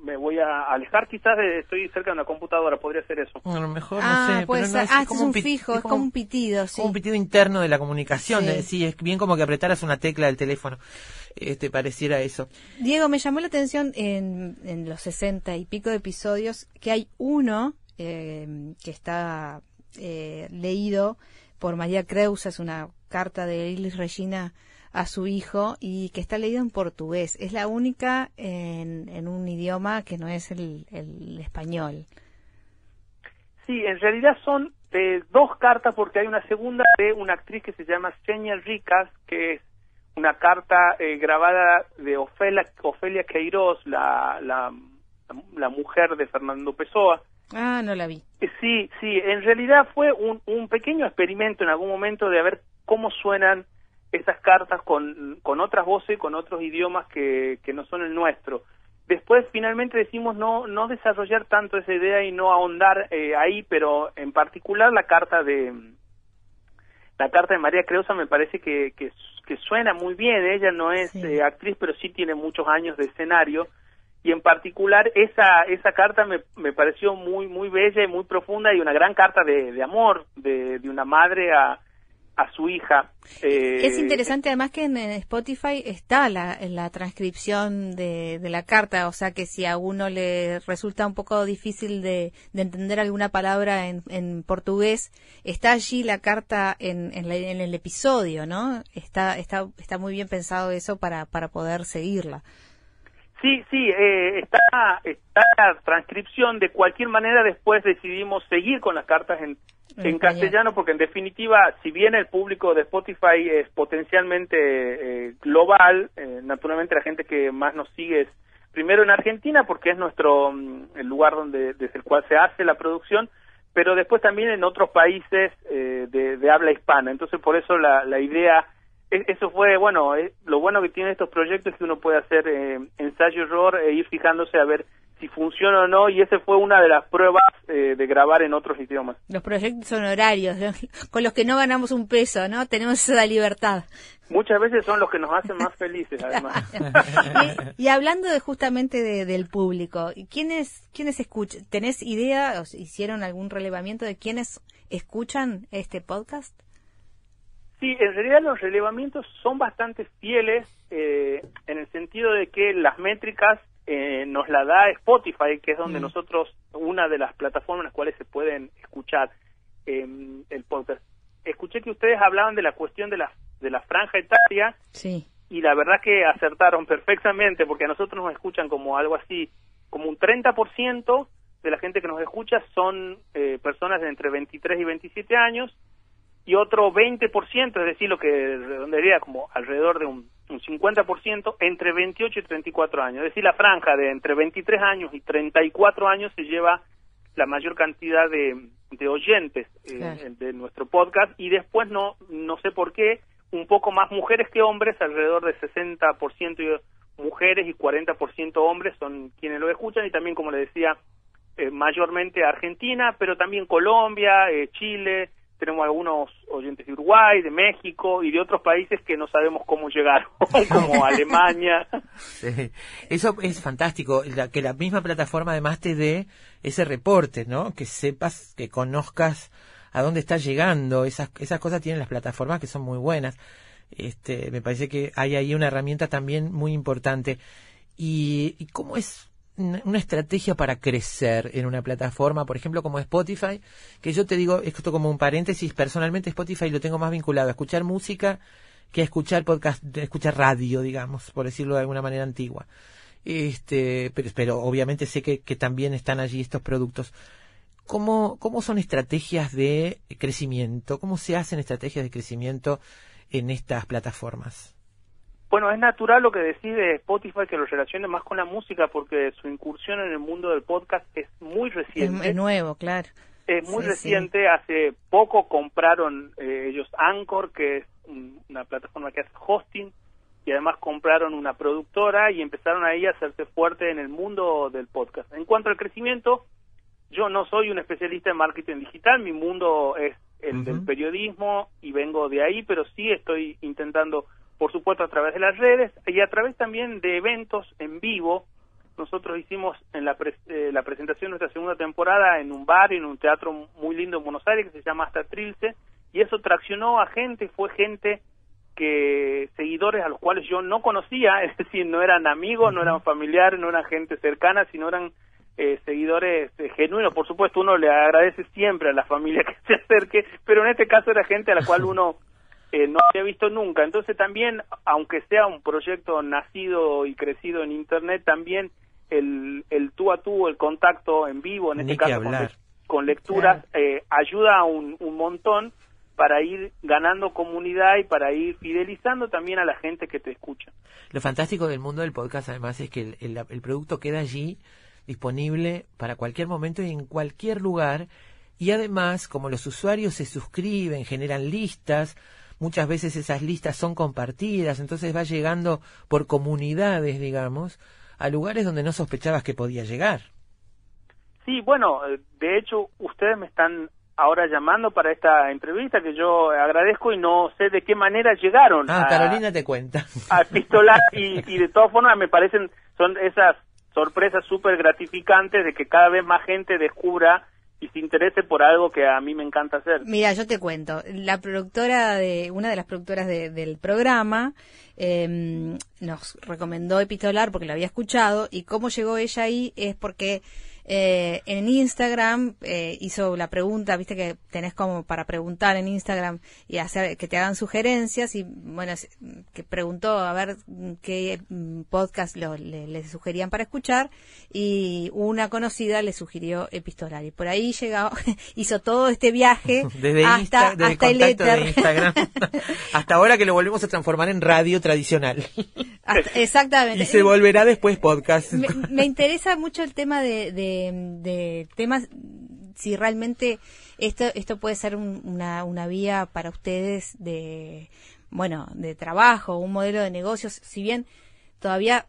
me voy a alejar quizás de, estoy cerca de una computadora podría ser eso
A lo mejor,
ah,
no sé.
puede
pero no es,
ah,
es como
es un fijo, es como un pitido, sí.
como un pitido interno de la comunicación.
Sí.
de- Sí, es bien como que apretaras una tecla del teléfono. Este, pareciera eso.
Diego, me llamó la atención en, en los sesenta y pico de episodios que hay uno eh, que está eh, leído por María Creus, es una carta de Ilis Regina a su hijo y que está leído en portugués. Es la única en, en un idioma que no es el, el español.
Sí, en realidad son eh, dos cartas porque hay una segunda de una actriz que se llama Seña Ricas, que es una carta eh, grabada de Ofelia, Ofelia Queiroz, la, la, la mujer de Fernando Pessoa.
Ah, no la vi.
Eh, Sí, sí, en realidad fue un, un pequeño experimento en algún momento de ver cómo suenan esas cartas con, con otras voces, con otros idiomas que, que no son el nuestro. Después finalmente decimos no, no desarrollar tanto esa idea y no ahondar eh, ahí, pero en particular la carta de la carta de María Creusa me parece que, que, que suena muy bien. Ella no es
Sí.
eh, actriz, pero sí tiene muchos años de escenario y en particular esa esa carta me, me pareció muy muy bella y muy profunda y una gran carta de, de amor de, de una madre a, a su hija. Eh,
Es interesante además que en, Spotify está la, la transcripción de, de la carta, o sea que si a uno le resulta un poco difícil de, de entender alguna palabra en, portugués, está allí la carta en, en, la- el episodio, ¿no? Está, está, está muy bien pensado eso para poder seguirla.
Sí, sí, eh, está, está la transcripción. De cualquier manera, después decidimos seguir con las cartas en,
En
castellano, porque en definitiva, si bien el público de Spotify es potencialmente eh, global, eh, naturalmente la gente que más nos sigue es primero en Argentina, porque es nuestro mm, el lugar donde desde el cual se hace la producción, pero después también en otros países eh, de, de habla hispana. Entonces, por eso la, la idea eso fue, bueno, eh, lo bueno que tiene estos proyectos es que uno puede hacer eh, ensayo-error e ir fijándose a ver si funciona o no, y esa fue una de las pruebas eh, de grabar en otros idiomas.
Los proyectos honorarios, ¿no? <laughs> con los que no ganamos un peso, ¿no? Tenemos esa libertad.
Muchas veces son los que nos hacen más felices, además. <laughs>
y, y hablando de justamente de- del público, ¿quiénes, quiénes escuchan? ¿Tenés idea, o hicieron algún relevamiento de quiénes escuchan este podcast?
Sí, en realidad los relevamientos son bastante fieles eh, en el sentido de que las métricas eh, nos la da Spotify, que es donde
Mm.
nosotros, una de las plataformas en las cuales se pueden escuchar eh, el podcast. Escuché que ustedes hablaban de la cuestión de la, de la franja etaria
Sí.
y la verdad que acertaron perfectamente porque a nosotros nos escuchan como algo así, como un 30% de la gente que nos escucha son eh, personas de entre 23 y 27 años y otro 20%, es decir, lo que redondearía como alrededor de un, un 50% entre 28 y 34 años. Es decir, la franja de entre 23 años y 34 años se lleva la mayor cantidad de, de oyentes eh, de nuestro podcast. Y después no no sé por qué un poco más mujeres que hombres, alrededor de 60% y- mujeres y 40% hombres son quienes lo escuchan. Y también como le decía eh, mayormente Argentina, pero también Colombia, eh, Chile, tenemos algunos oyentes de Uruguay, de México y de otros países que no sabemos cómo llegar, <laughs> como Alemania.
Sí. Eso es fantástico, la- que la misma plataforma además te dé ese reporte, ¿no? Que sepas, que conozcas a dónde está llegando. Esas, esas cosas tienen las plataformas que son muy buenas. Este, me parece que hay ahí una herramienta también muy importante. ¿Y, y cómo es una estrategia para crecer en una plataforma, por ejemplo, como Spotify? Que yo te digo, esto como un paréntesis, personalmente Spotify lo tengo más vinculado a escuchar música que a escuchar podcast, escuchar radio, digamos, por decirlo de alguna manera antigua. Este, pero, pero obviamente sé que, que también están allí estos productos. ¿Cómo, ¿Cómo son estrategias de crecimiento? ¿Cómo se hacen estrategias de crecimiento en estas plataformas?
Bueno, es natural lo que decide Spotify que lo relacione más con la música porque su incursión en el mundo del podcast es muy reciente.
es nuevo, claro.
Es muy
Sí,
reciente, hace poco compraron eh, ellos Anchor, que es un- una plataforma que hace hosting, y además compraron una productora y empezaron ahí a hacerse fuerte en el mundo del podcast. En cuanto al crecimiento, yo no soy un especialista en marketing digital, mi mundo es el del periodismo y vengo de ahí, pero sí estoy intentando, por supuesto, a través de las redes y a través también de eventos en vivo. Nosotros hicimos en la, pres- eh, la presentación de nuestra segunda temporada en un bar, en un teatro muy lindo en Buenos Aires que se llama Hasta Trilce, y eso traccionó a gente, fue gente que seguidores a los cuales yo no conocía, <laughs> es decir, no eran amigos, no eran familiares, no eran gente cercana, sino eran eh, seguidores eh, genuinos. Por supuesto, uno le agradece siempre a la familia <laughs> que se acerque, pero en este caso era gente a la cual <laughs> uno eh, no había visto nunca. Entonces también, aunque sea un proyecto nacido y crecido en Internet, también el, el tú a tú, el contacto en vivo, en
Ni
este caso con,
hablar.
le- con lecturas, eh, ayuda un, un montón para ir ganando comunidad y para ir fidelizando también a la gente que te escucha.
Lo fantástico del mundo del podcast, además, es que el, el- el producto queda allí disponible para cualquier momento y en cualquier lugar. Y además, como los usuarios se suscriben, generan listas, muchas veces esas listas son compartidas, entonces va llegando por comunidades, digamos, a lugares donde no sospechabas que podía llegar.
Sí, bueno, eh, de hecho, ustedes me están ahora llamando para esta entrevista que yo agradezco y no sé de qué manera llegaron
Ah,
a,
Carolina te cuenta.
a <laughs> Pistolar y, y de todas formas me parecen, son esas sorpresas súper gratificantes de que cada vez más gente descubra y se interese por algo que a mí me encanta hacer.
Mira, yo te cuento. La productora de, una de las productoras de- del programa eh, nos recomendó Epistolar porque lo había escuchado y cómo llegó ella ahí es porque eh, en Instagram eh, hizo la pregunta, viste que tenés como para preguntar en Instagram y hacer que te hagan sugerencias y bueno, que preguntó a ver qué mm, podcast lo- le, le sugerían para escuchar y una conocida le sugirió Epistolar y por ahí llegó, <laughs> hizo todo este viaje <laughs>
Desde,
hasta,
Insta, desde el
hasta el
contacto de. Instagram <laughs> hasta ahora que lo volvemos a transformar en radio tradicional.
Hasta- exactamente.
y se volverá después podcast.
me, me interesa mucho el tema de, de, de temas, si realmente esto, esto puede ser un- una, una vía para ustedes de, bueno, de trabajo, un modelo de negocios, si bien todavía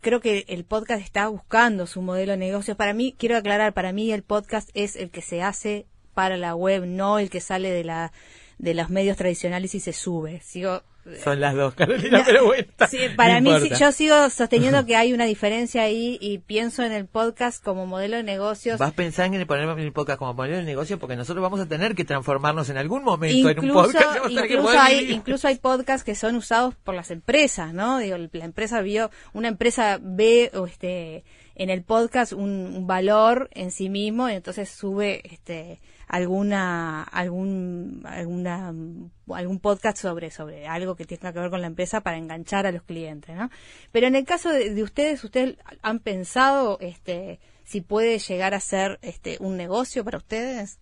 creo que el podcast está buscando su modelo de negocios. Para mí, quiero aclarar, para mí el podcast es el que se hace para la web, no el que sale de la de los medios tradicionales y se sube. Sigo
Son las dos, <laughs> Carolina, pero bueno.
Sí, para mí,
importa.
yo sigo sosteniendo <laughs> que hay una diferencia ahí y pienso en el podcast como modelo de negocios.
Vas a pensar en el poner el podcast como modelo de negocio porque nosotros vamos a tener que transformarnos en algún momento en un
Incluso,
podcast. <laughs>
Incluso, hay, incluso hay podcasts que son usados por las empresas, ¿no? Digo, la empresa vio, una empresa ve o este, en el podcast un, un valor en sí mismo y entonces sube este, alguna, algún, alguna, algún podcast sobre, sobre algo que tenga que ver con la empresa para enganchar a los clientes, ¿no? Pero en el caso de, de ustedes, ¿ustedes han pensado este, si puede llegar a ser este, un negocio para ustedes?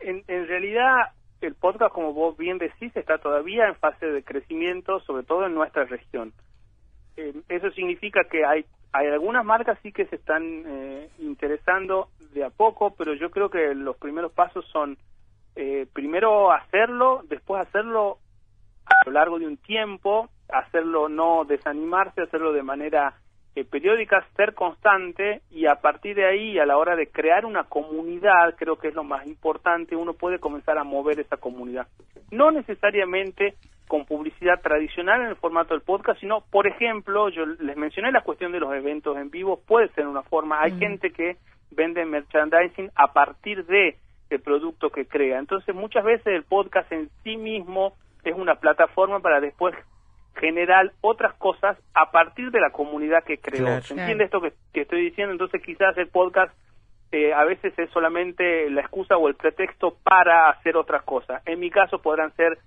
En, en realidad, el podcast, como vos bien decís, está todavía en fase de crecimiento, sobre todo en nuestra región. Eh, eso significa que hay, hay algunas marcas sí que se están eh, interesando de a poco, pero yo creo que los primeros pasos son eh, primero hacerlo, después hacerlo a lo largo de un tiempo, hacerlo no desanimarse, hacerlo de manera eh, periódica, ser constante y a partir de ahí, a la hora de crear una comunidad, creo que es lo más importante, uno puede comenzar a mover esa comunidad. No necesariamente con publicidad tradicional en el formato del podcast, sino, por ejemplo, yo les mencioné la cuestión de los eventos en vivo, puede ser una forma. Hay gente que vende merchandising a partir de el producto que crea. Entonces, muchas veces el podcast en sí mismo es una plataforma para después generar otras cosas a partir de la comunidad que creó.
Claro.
¿Se entiende esto que, que estoy diciendo? Entonces, quizás el podcast eh, a veces es solamente la excusa o el pretexto para hacer otras cosas. En mi caso podrán ser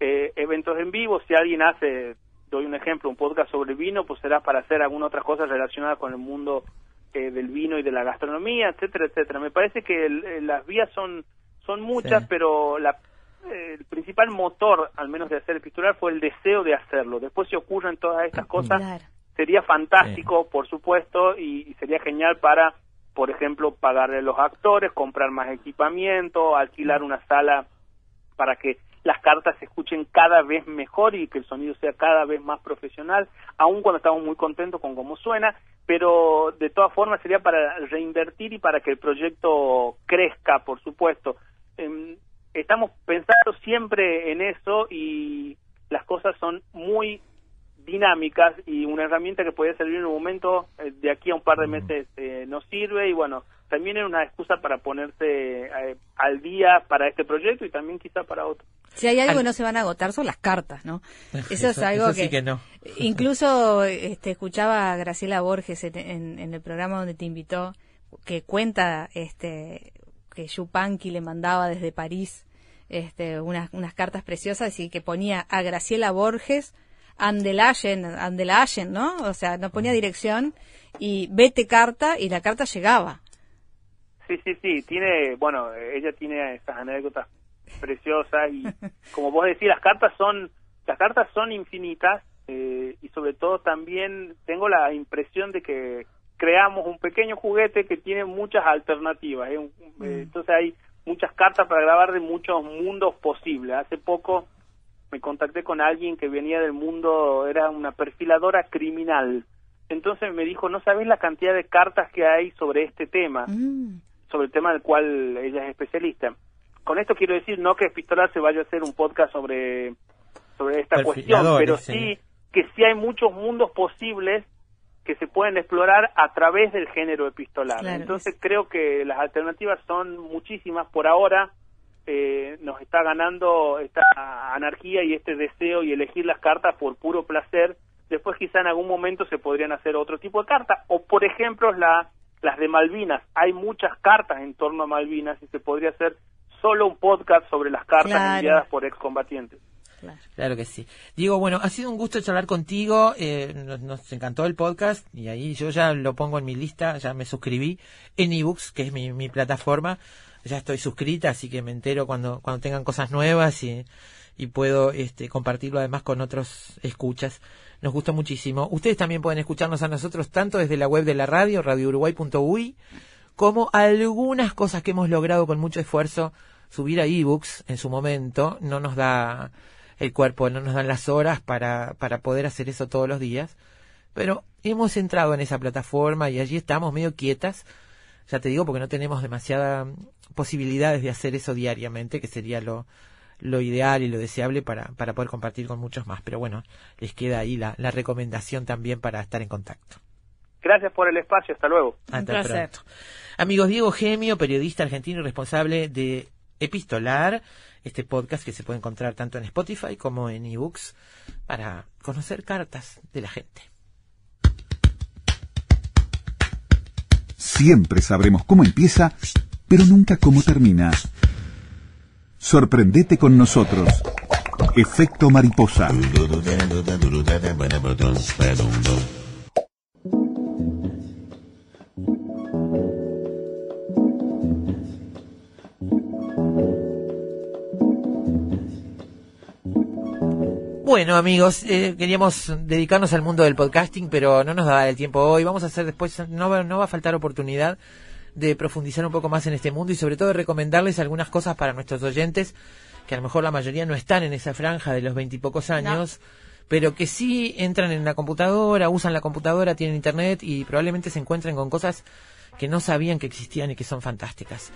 eh, eventos en vivo, si alguien hace, doy un ejemplo, un podcast sobre vino, pues será para hacer alguna otra cosa relacionada con el mundo eh, del vino y de la gastronomía, etcétera, etcétera. Me parece que el- eh, las vías son son muchas,
Sí.
pero la, el principal motor, al menos de hacer el pistolar, fue el deseo de hacerlo. Después si ocurren todas estas cosas,
Claro.
sería fantástico, por supuesto, y, y sería genial para, por ejemplo, pagarle a los actores, comprar más equipamiento, alquilar una sala para que las cartas se escuchen cada vez mejor y que el sonido sea cada vez más profesional, aun cuando estamos muy contentos con cómo suena, pero de todas formas sería para reinvertir y para que el proyecto crezca, por supuesto. Em, estamos pensando siempre en eso y las cosas son muy dinámicas y una herramienta que puede servir en un momento eh, de aquí a un par de meses eh, nos sirve y bueno también es una excusa para ponerse eh, al día para este proyecto y también quizá para otro
Si hay algo
Al-
que no se van a agotar son las cartas, ¿no? <laughs> Eso, es algo
eso sí que no. <laughs>
Incluso este, escuchaba a Graciela Borges en, en- en el programa donde te invitó, que cuenta este, que Yupanqui le mandaba desde París este, unas, unas cartas preciosas y que ponía a Graciela Borges Andelayen, Andelayen, ¿no? O sea, no ponía dirección y vete carta y la carta llegaba.
Sí, sí, sí, tiene, bueno, ella tiene esas anécdotas preciosas y <laughs> como vos decís, las cartas son, las cartas son infinitas eh, y sobre todo también tengo la impresión de que creamos un pequeño juguete que tiene muchas alternativas, ¿eh? Eh, entonces hay muchas cartas para grabar de muchos mundos posibles. Hace poco me contacté con alguien que venía del mundo, era una perfiladora criminal. Entonces me dijo, no sabes la cantidad de cartas que hay sobre este tema
Mm.
Sobre el tema del cual ella es especialista. Con esto quiero decir no que Epistolar se vaya a hacer un podcast sobre sobre esta cuestión, pero
sí.
sí que sí hay muchos mundos posibles que se pueden explorar a través del género epistolar.
Claro,
Entonces creo que las alternativas son muchísimas por ahora. eh, nos está ganando esta anarquía y este deseo y elegir las cartas por puro placer. Después quizá en algún momento se podrían hacer otro tipo de cartas. O por ejemplo la, las de Malvinas. Hay muchas cartas en torno a Malvinas y se podría hacer solo un podcast sobre las cartas
Claro.
enviadas por excombatientes.
Claro.
Claro que sí. Diego, bueno, ha sido un gusto charlar contigo. eh, nos, nos encantó el podcast y ahí yo ya lo pongo en mi lista, ya me suscribí en ebooks, que es mi, mi plataforma. Ya estoy suscrita, así que me entero cuando, cuando tengan cosas nuevas y, y puedo este, compartirlo además con otros escuchas. Nos gustó muchísimo. Ustedes también pueden escucharnos a nosotros tanto desde la web de la radio, radiouruguay.ui, como algunas cosas que hemos logrado con mucho esfuerzo subir a ebooks en su momento. No nos da el cuerpo, no nos dan las horas para, para poder hacer eso todos los días. Pero hemos entrado en esa plataforma y allí estamos medio quietas. Ya te digo, porque no tenemos demasiadas posibilidades de hacer eso diariamente, que sería lo, lo ideal y lo deseable para, para poder compartir con muchos más. Pero bueno, les queda ahí la, la recomendación también para estar en contacto.
Gracias por el espacio. Hasta luego.
Hasta
placer.
pronto. Amigos, Diego Gemio, periodista argentino y responsable de Epistolar, este podcast que se puede encontrar tanto en Spotify como en ebooks para conocer cartas de la gente.
Siempre sabremos cómo empieza, pero nunca cómo termina. Sorprendete con nosotros. Efecto mariposa.
Bueno, amigos, eh, queríamos dedicarnos al mundo del podcasting, pero no nos da el tiempo hoy. Vamos a hacer después, no no va a faltar oportunidad de profundizar un poco más en este mundo y sobre todo de recomendarles algunas cosas para nuestros oyentes, que a lo mejor la mayoría no están en esa franja de los veintipocos años, pero que sí entran en la computadora, usan la computadora, tienen internet y probablemente se encuentren con cosas que no sabían que existían y que son fantásticas.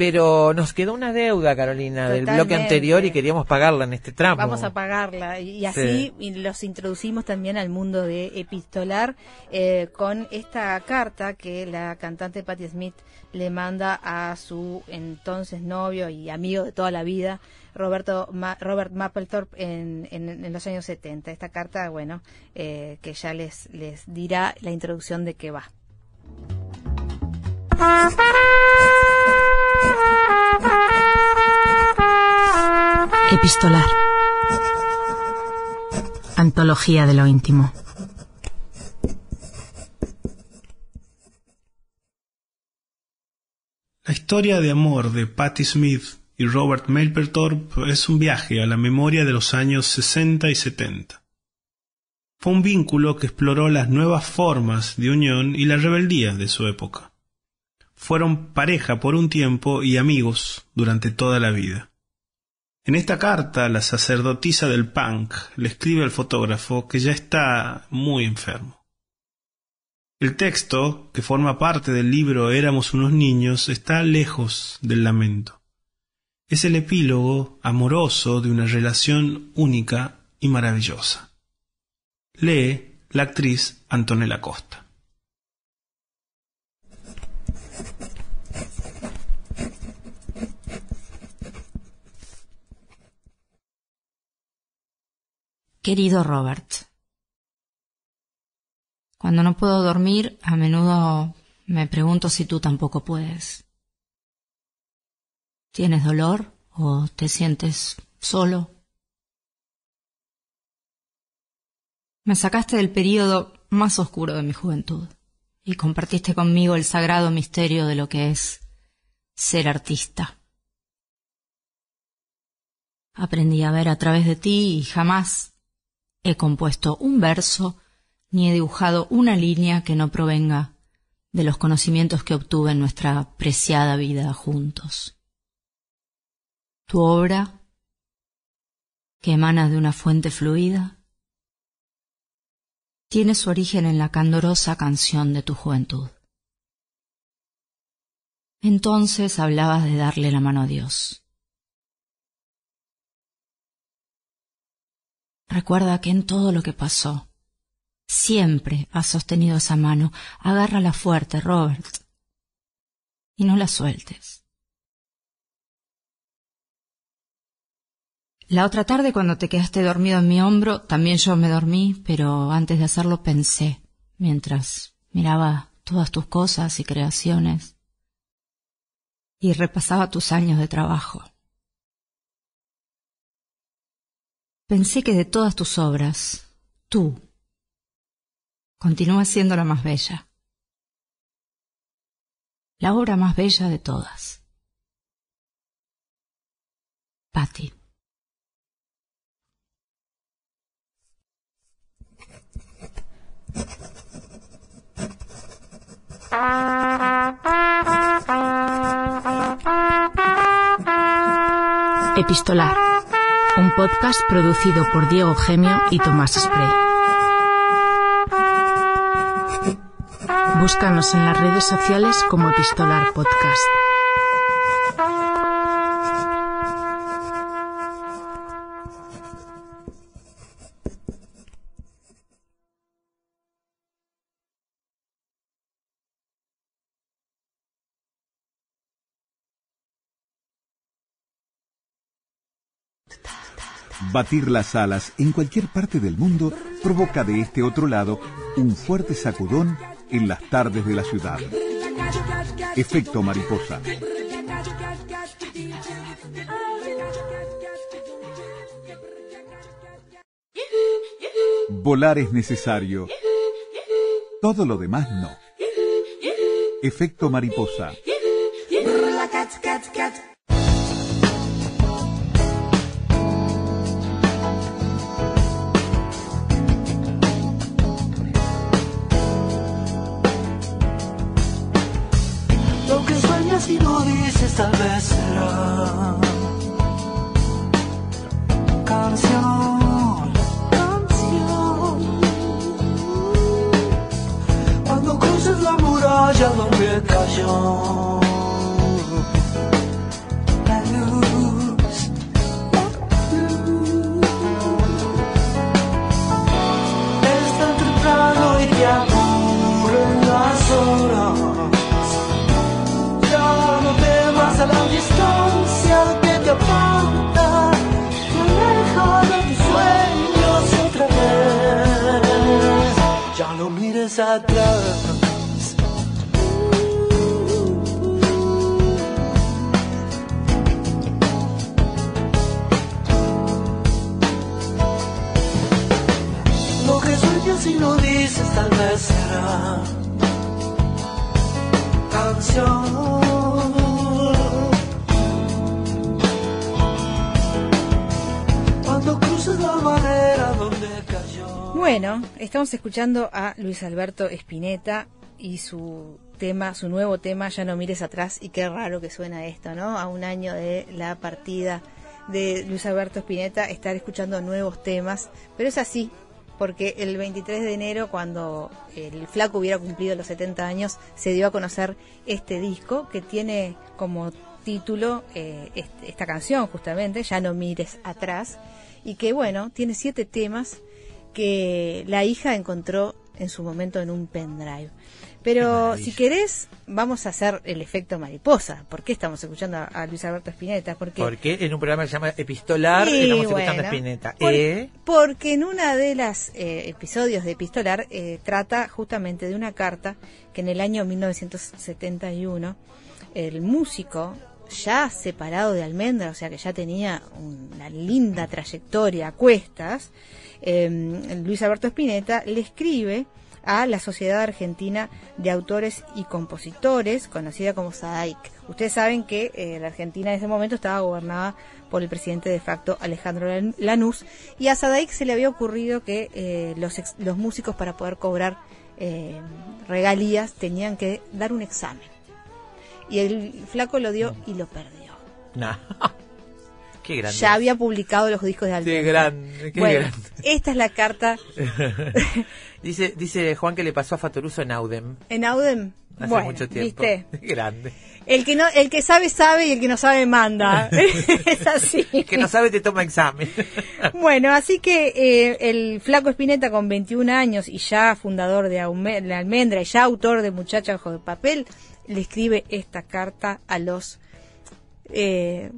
Pero nos quedó una deuda, Carolina, del bloque anterior y queríamos pagarla en este tramo.
Vamos a pagarla y así los introducimos también al mundo de epistolar eh, con esta carta que la cantante Patti Smith le manda a su entonces novio y amigo de toda la vida Roberto Ma- Robert Mapplethorpe en, en, en los años 70. Esta carta, bueno, eh, que ya les les dirá la introducción de qué va.
Epistolar. Antología de lo íntimo.
La historia de amor de Patti Smith y Robert Mapplethorpe es un viaje a la memoria de los años 60 y 70. Fue un vínculo que exploró las nuevas formas de unión y la rebeldía de su época. Fueron pareja por un tiempo y amigos durante toda la vida. En esta carta, la sacerdotisa del punk le escribe al fotógrafo que ya está muy enfermo. El texto, que forma parte del libro Éramos unos niños, está lejos del lamento. Es el epílogo amoroso de una relación única y maravillosa. Lee la actriz Antonella Costa.
Querido Robert, cuando no puedo dormir, a menudo me pregunto si tú tampoco puedes. ¿Tienes dolor o te sientes solo? Me sacaste del período más oscuro de mi juventud y compartiste conmigo el sagrado misterio de lo que es ser artista. Aprendí a ver a través de ti y jamás he compuesto un verso ni he dibujado una línea que no provenga de los conocimientos que obtuve en nuestra preciada vida juntos. Tu obra, que emana de una fuente fluida, tiene su origen en la candorosa canción de tu juventud. Entonces hablabas de darle la mano a Dios. Recuerda que en todo lo que pasó, Siempre has sostenido esa mano. Agárrala fuerte, Robert. Y no la sueltes. La otra tarde cuando te quedaste dormido en mi hombro, también yo me dormí, pero antes de hacerlo pensé, mientras miraba todas tus cosas y creaciones, y repasaba tus años de trabajo. Pensé que de todas tus obras, tú continúas siendo la más bella. La obra más bella de todas. Patty.
Epistolar, un podcast producido por Diego Gemio y Tomás Spray. Búscanos en las redes sociales como Epistolar Podcast.
Batir las alas en cualquier parte del mundo provoca de este otro lado un fuerte sacudón en las tardes de la ciudad. Efecto mariposa. Volar es necesario. Todo lo demás no. Efecto mariposa.
Y no dices tal vez será. Canción, canción. Cuando cruces la muralla donde cayó distancia que te aparta, aleja de tus sueños otra vez. Ya no mires atrás. Lo que sueñas y no dices tal vez será canción.
Bueno, estamos escuchando a Luis Alberto Spinetta y su tema, su nuevo tema, Ya no mires atrás, y qué raro que suena esto, ¿no? A un año de la partida de Luis Alberto Spinetta, estar escuchando nuevos temas, pero es así, porque el 23 de enero, cuando el flaco hubiera cumplido los 70 años, se dio a conocer este disco que tiene como título eh, est- esta canción justamente, Ya no mires atrás, y que bueno, tiene siete temas que la hija encontró en su momento en un pendrive. Pero si querés, vamos a hacer el efecto mariposa. ¿Por qué estamos escuchando a, a Luis Alberto Spinetta? Porque
Porque en un programa que se llama Epistolar
Y
estamos escuchando
bueno,
a Spinetta.
por-
Eh,
Porque en una de las eh, episodios de Epistolar eh, trata justamente de una carta que en el año 1971 el músico ya separado de Almendra, o sea que ya tenía una linda trayectoria a cuestas, eh, Luis Alberto Spinetta le escribe a la Sociedad Argentina de Autores y Compositores, conocida como SADAIC. Ustedes saben que eh, la Argentina en ese momento estaba gobernada por el presidente de facto Alejandro Lan- Lanús y a SADAIC se le había ocurrido que eh, los, ex- los músicos para poder cobrar eh, regalías tenían que dar un examen. Y el flaco lo dio y lo perdió.
nah. <laughs> Qué grande.
Ya había publicado los discos de
Qué
Almendra.
grande, qué
Bueno,
grande.
esta es la carta <laughs>
dice, dice Juan que le pasó a Fatoruso en Audem.
en Audem.
hace
Bueno,
mucho tiempo.
¿viste? <laughs>
Grande.
El que no, el que sabe sabe y el que no sabe manda. es así.
Que no sabe te toma examen.
Bueno, así que eh, el flaco Espineta con 21 años y ya fundador de Aume- La Almendra y ya autor de Muchacha Ojo de Papel, le escribe esta carta a los eh,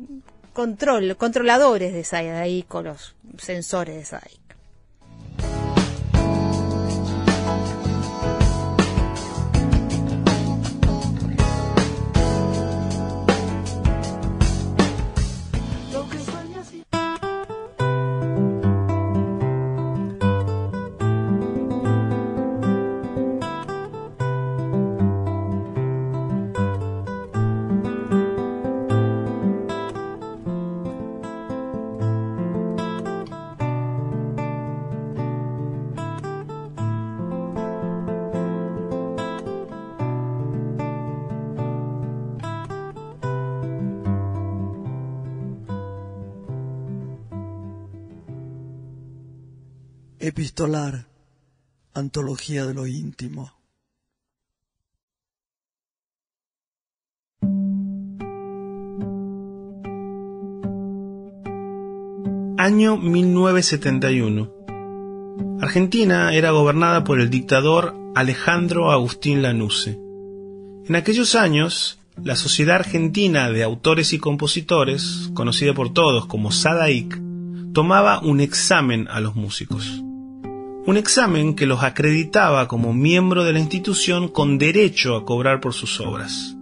control, controladores de SAIC, con los sensores de SAIC.
Epistolar, antología de lo íntimo.
Año 1971. Argentina era gobernada por el dictador Alejandro Agustín Lanusse. En aquellos años, la Sociedad Argentina de Autores y Compositores, conocida por todos como SADAIC, tomaba un examen a los músicos. Un examen que los acreditaba como miembro de la institución con derecho a cobrar por sus obras.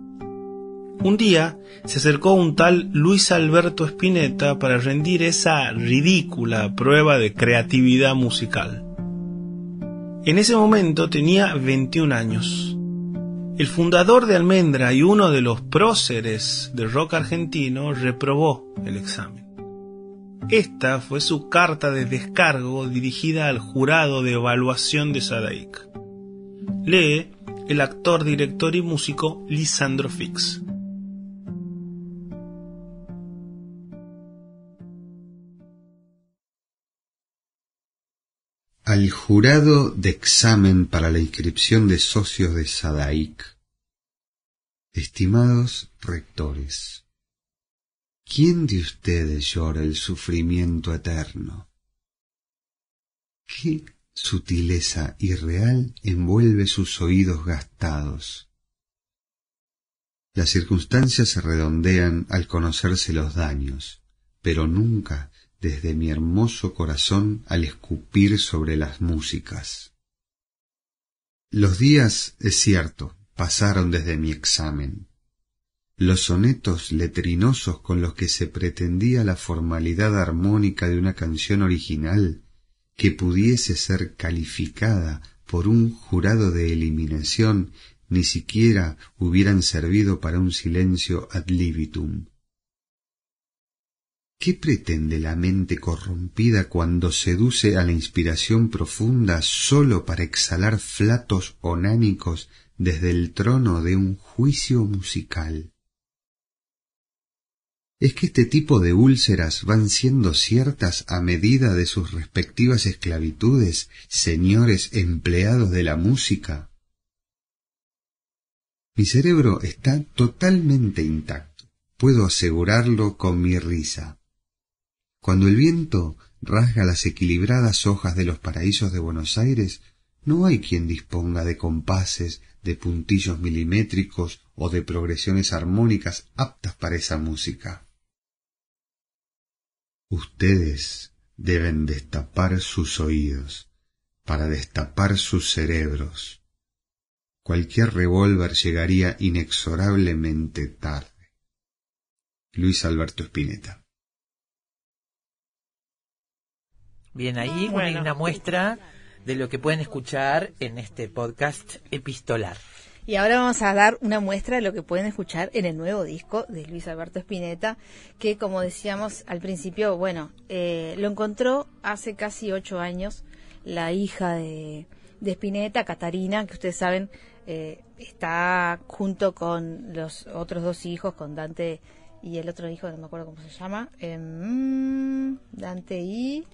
Un día se acercó un tal Luis Alberto Spinetta para rendir esa ridícula prueba de creatividad musical. En ese momento tenía 21 años. El fundador de Almendra y uno de los próceres del rock argentino reprobó el examen. Esta fue su carta de descargo dirigida al jurado de evaluación de Sadaic. Lee el actor, director y músico Lisandro Fix.
Al jurado de examen para la inscripción de socios de SADAIC. Estimados rectores, ¿quién de ustedes llora el sufrimiento eterno? ¿Qué sutileza irreal envuelve sus oídos gastados? Las circunstancias se redondean al conocerse los daños, pero nunca desde mi hermoso corazón al escupir sobre las músicas. Los días, es cierto, pasaron desde mi examen. Los sonetos letrinosos con los que se pretendía la formalidad armónica de una canción original que pudiese ser calificada por un jurado de eliminación ni siquiera hubieran servido para un silencio ad libitum. ¿Qué pretende la mente corrompida cuando seduce a la inspiración profunda sólo para exhalar flatos onánicos desde el trono de un juicio musical? ¿Es que este tipo de úlceras van siendo ciertas a medida de sus respectivas esclavitudes, señores empleados de la música? Mi cerebro está totalmente intacto, puedo asegurarlo con mi risa. Cuando el viento rasga las equilibradas hojas de los paraísos de Buenos Aires, no hay quien disponga de compases, de puntillos milimétricos o de progresiones armónicas aptas para esa música. Ustedes deben destapar sus oídos para destapar sus cerebros. Cualquier revólver llegaría inexorablemente tarde. Luis Alberto Spinetta.
Bien, ahí una-
Bueno.
una muestra de lo que pueden escuchar en este podcast epistolar.
Y ahora vamos a dar una muestra de lo que pueden escuchar en el nuevo disco de Luis Alberto Spinetta, que como decíamos al principio, bueno, eh, lo encontró hace casi ocho años la hija de, de Spinetta, Catarina, que ustedes saben, eh, está junto con los otros dos hijos, con Dante y el otro hijo, no me acuerdo cómo se llama, em, Dante y...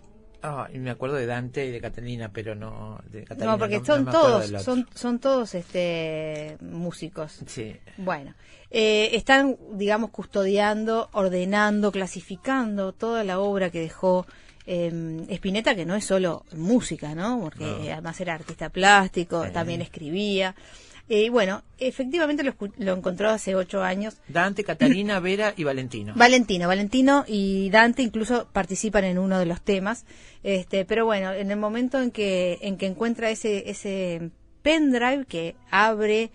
Ah, y me acuerdo de Dante y de Catalina, pero no de Catalina.
No, porque
no
son todos, son, son todos este músicos.
Sí.
Bueno, eh, están, digamos, custodiando, ordenando, clasificando toda la obra que dejó eh, Spinetta, que no es solo música, ¿no? Porque
No.
además era artista plástico,
Sí.
también escribía. Eh, Y bueno, efectivamente lo, lo encontró hace ocho años.
Dante, Catalina, <clears throat> Vera y Valentino.
Valentino, Valentino y Dante incluso participan en uno de los temas, este, pero bueno, en el momento en que en que encuentra ese ese pendrive que abre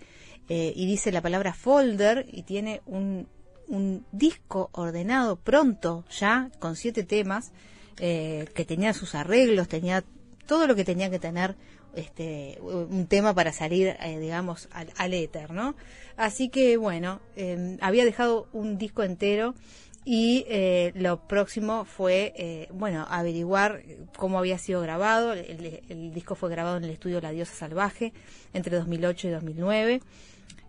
eh, y dice la palabra folder y tiene un un disco ordenado pronto ya con siete temas eh, que tenía sus arreglos, tenía todo lo que tenía que tener este un tema para salir eh, digamos al, al éter no así que bueno eh, había dejado un disco entero y eh, lo próximo fue eh, bueno averiguar cómo había sido grabado. El, el disco fue grabado en el estudio La Diosa Salvaje entre 2008 y 2009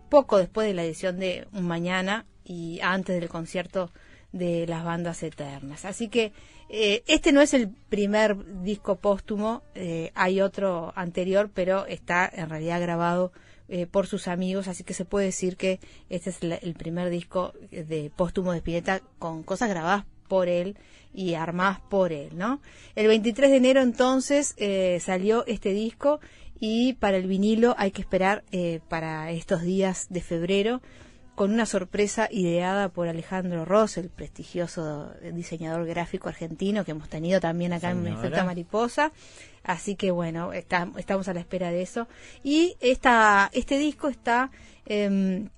poco después de la edición de Un Mañana y antes del concierto de las bandas eternas. Así que eh, este no es el primer disco póstumo, eh, hay otro anterior, pero está en realidad grabado eh, por sus amigos, así que se puede decir que este es el primer disco de póstumo de Spinetta con cosas grabadas por él y armadas por él, ¿no? El 23 de enero entonces eh, salió este disco y para el vinilo hay que esperar eh, para estos días de febrero con una sorpresa ideada por Alejandro Ross, el prestigioso diseñador gráfico argentino que hemos tenido también acá en. Efecto Mariposa. Así que bueno, está- estamos a la espera de eso. Y esta, este disco está, em,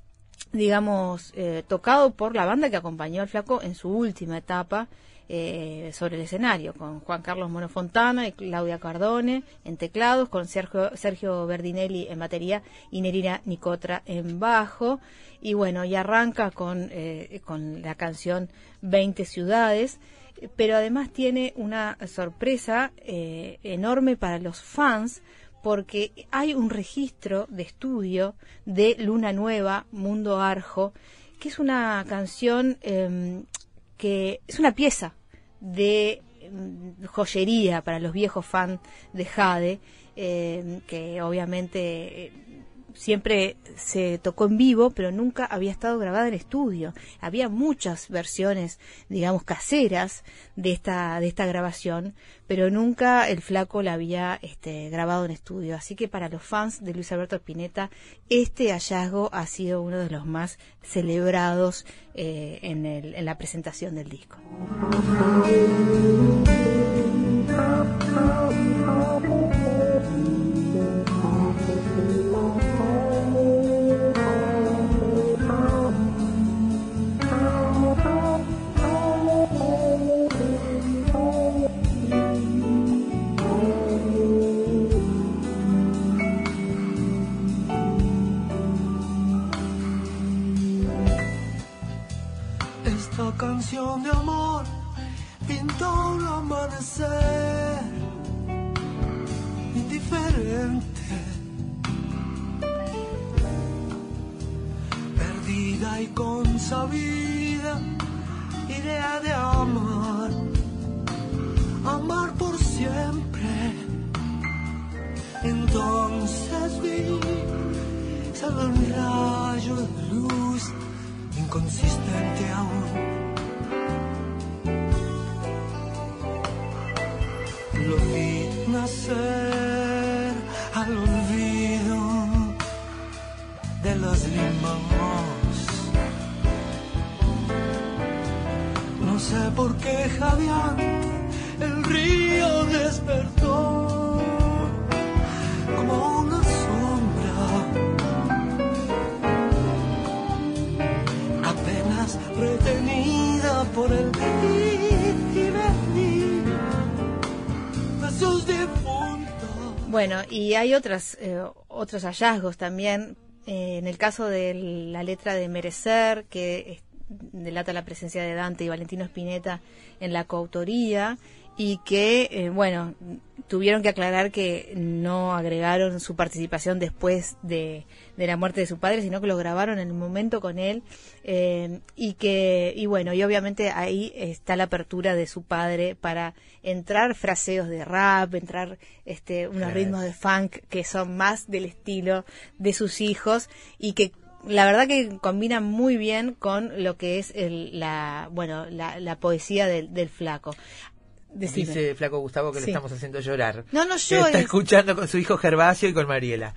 digamos, eh, tocado por la banda que acompañó al flaco en su última etapa eh, sobre el escenario, con Juan Carlos Mono Fontana y Claudia Cardone en teclados, con Sergio, Sergio Berdinelli en batería y Nerina Nicotra en bajo. Y bueno, y arranca con, eh, con la canción 20 ciudades, pero además tiene una sorpresa eh, enorme para los fans porque hay un registro de estudio de Luna Nueva, Mundo Arjo, que es una canción em, que es una pieza de em, joyería para los viejos fans de Jade, em, que obviamente eh, siempre se tocó en vivo, pero nunca había estado grabada en estudio. Había muchas versiones, digamos, caseras de esta, de esta grabación, pero nunca el flaco la había este, grabado en estudio. Así que para los fans de Luis Alberto Spinetta, este hallazgo ha sido uno de los más celebrados eh, en, en la presentación del disco.
Canción de amor pintó un amanecer indiferente, perdida y consabida, idea de amar, amar por siempre. Entonces vi, salió un rayo de luz inconsistente aún. Vi nacer al olvido de los limos. No sé por qué jadeante el río despertó como una sombra. apenas retenida por el
Bueno, y hay otras, eh, otros hallazgos también. eh, en el caso de la letra de Merecer, que es- delata la presencia de Dante y Valentino Spinetta en la coautoría, y que, eh, bueno, tuvieron que aclarar que no agregaron su participación después de, de la muerte de su padre, sino que lo grabaron en el momento con él eh, y que, y bueno, y obviamente ahí está la apertura de su padre para entrar fraseos de rap, entrar este, unos ritmos de funk que son más del estilo de sus hijos y que la verdad que combina muy bien con lo que es el, la bueno la, la poesía del, del flaco. Decime.
Dice Flaco Gustavo que
Sí.
le estamos haciendo llorar.
No, no llores.
Está escuchando con su hijo Gervasio y con Mariela.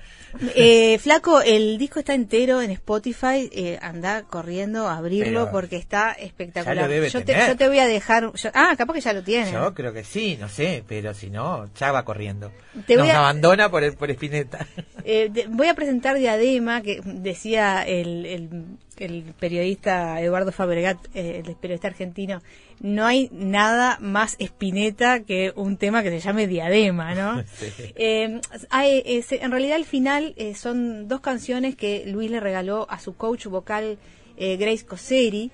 Eh, Flaco, el disco está entero en Spotify. Eh, anda corriendo a abrirlo
Pero
porque está espectacular.
ya lo debe
yo, te,
tener.
yo te voy a dejar. yo- ah, capaz que ya lo tiene.
Yo creo que sí, no sé, pero si no, ya va corriendo.
Te
Nos
voy a-
abandona por, por Spinetta.
Eh, voy a presentar Diadema, que decía el, el, el periodista Eduardo Fabregat, eh, el periodista argentino, no hay nada más espineta que un tema que se llame Diadema, ¿no? <laughs>
Sí.
Eh, hay, en realidad al final eh, son dos canciones que Luis le regaló a su coach vocal eh, Grace Coseri,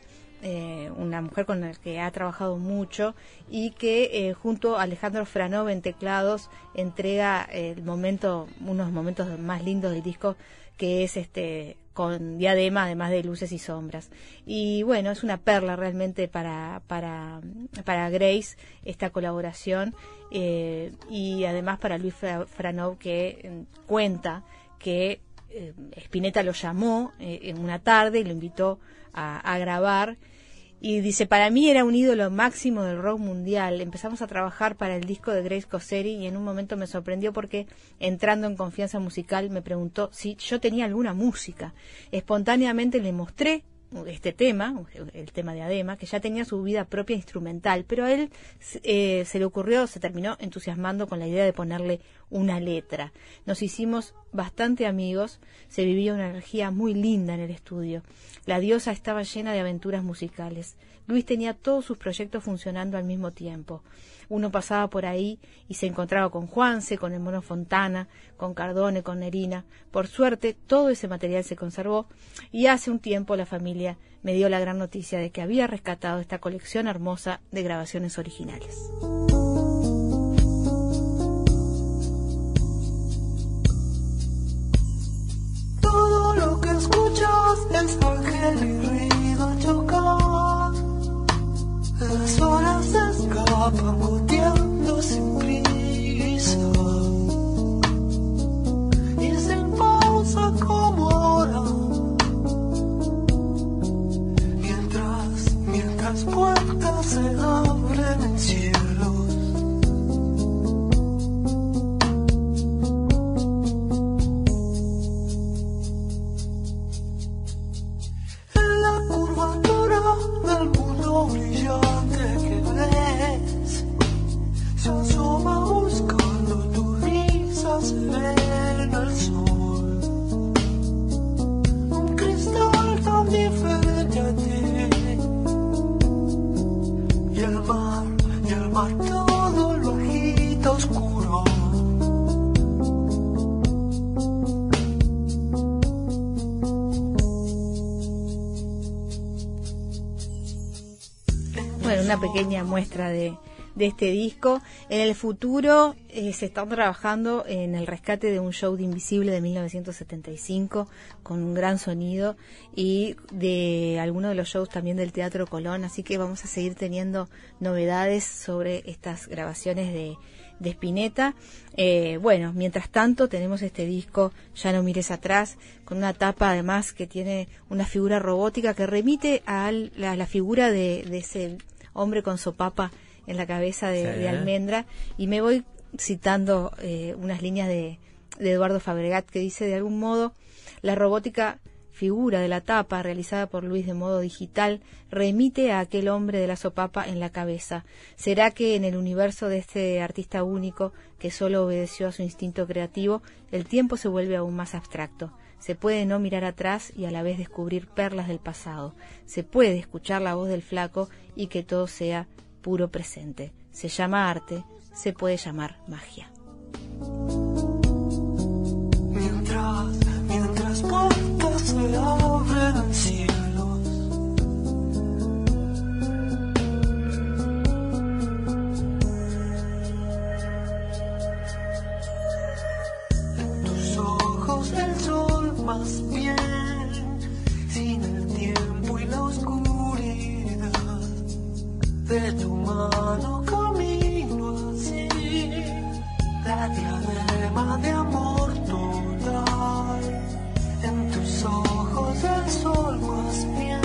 una mujer con la que ha trabajado mucho y que junto a Alejandro Franov en teclados entrega el momento, unos momentos más lindos del disco que es este con diadema además de luces y sombras. Y bueno es una perla realmente para para para Grace esta colaboración eh, y además para Luis Fra- Franov que eh, cuenta que eh, Spinetta lo llamó eh, en una tarde y lo invitó a grabar y dice, para mí era un ídolo máximo del rock mundial. Empezamos a trabajar para el disco de Grace Cosseri y en un momento me sorprendió porque entrando en confianza musical me preguntó si yo tenía alguna música. Espontáneamente le mostré este tema, el tema de Adema, que ya tenía su vida propia instrumental, pero a él eh, se le ocurrió, se terminó entusiasmando con la idea de ponerle una letra. Nos hicimos bastante amigos, se vivía una energía muy linda en el estudio. La diosa estaba llena de aventuras musicales. Luis tenía todos sus proyectos funcionando al mismo tiempo. Uno pasaba por ahí y se encontraba con Juanse, con el Mono Fontana, con Cardone, con Nerina. Por suerte, todo ese material se conservó y hace un tiempo la familia me dio la gran noticia de que había rescatado esta colección hermosa de grabaciones originales.
Todo lo que escuchas es ángel y ruido. Las horas se escapan goteando sin prisa. Y sin pausa como ahora. Mientras, mientras puertas se abren en cielos. En la curvatura del mundo brillante que ves, se asoma buscando tu risa serena al sol.
Muestra de, de este disco. En el futuro eh, se está trabajando en el rescate de un show de Invisible de 1975 con un gran sonido y de algunos de los shows también del Teatro Colón, así que vamos a seguir teniendo novedades sobre estas grabaciones de, de Spinetta. Eh, bueno, mientras tanto tenemos este disco Ya no mires atrás, con una tapa además que tiene una figura robótica que remite a la, figura de ese hombre con sopapa en la cabeza de,
Sí.
de almendra y me voy citando eh, unas líneas de, de Eduardo Fabregat que dice de algún modo la robótica figura de la tapa realizada por Luis de modo digital remite a aquel hombre de la sopapa en la cabeza. ¿Será que en el universo de este artista único que solo obedeció a su instinto creativo, el tiempo se vuelve aún más abstracto? Se puede no mirar atrás y a la vez descubrir perlas del pasado. Se puede escuchar la voz del flaco y que todo sea puro presente. Se llama arte, se puede llamar magia.
Mientras, mientras puertas se abren en cielos, en tus ojos el sol más bien, sin el tiempo y la oscuridad. De tu mano camino así, la diadema de amor total, en tus ojos el sol más bien,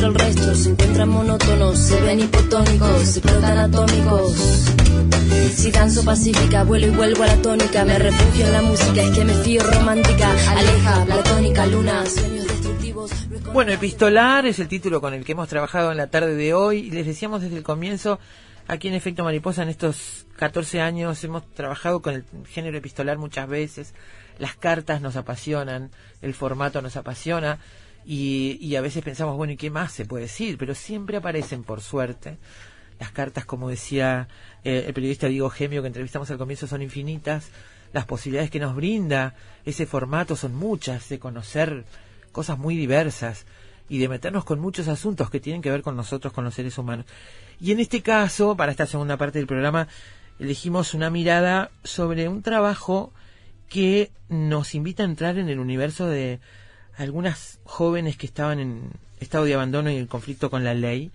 Entre el resto, se encuentran monótonos, se ven hipotónicos, se explotan atómicos. Si danzo pacífica, vuelo y vuelvo a la tónica, me refugio en la música, es que me fío romántica, aleja, platónica, luna, sueños destructivos.
Bueno, Epistolar es el título con el que hemos trabajado en la tarde de hoy. Y les decíamos desde el comienzo, aquí en Efecto Mariposa, en estos 14 años, hemos trabajado con el género epistolar muchas veces. Las cartas nos apasionan, el formato nos apasiona. Y, y a veces pensamos, bueno, ¿y qué más se puede decir? Pero siempre aparecen, por suerte. Las cartas, como decía eh, el periodista Diego Gemio, que entrevistamos al comienzo, son infinitas. Las posibilidades que nos brinda ese formato son muchas, de conocer cosas muy diversas y de meternos con muchos asuntos que tienen que ver con nosotros, con los seres humanos. Y en este caso, para esta segunda parte del programa, elegimos una mirada sobre un trabajo que nos invita a entrar en el universo de algunas jóvenes que estaban en estado de abandono y en conflicto con la ley,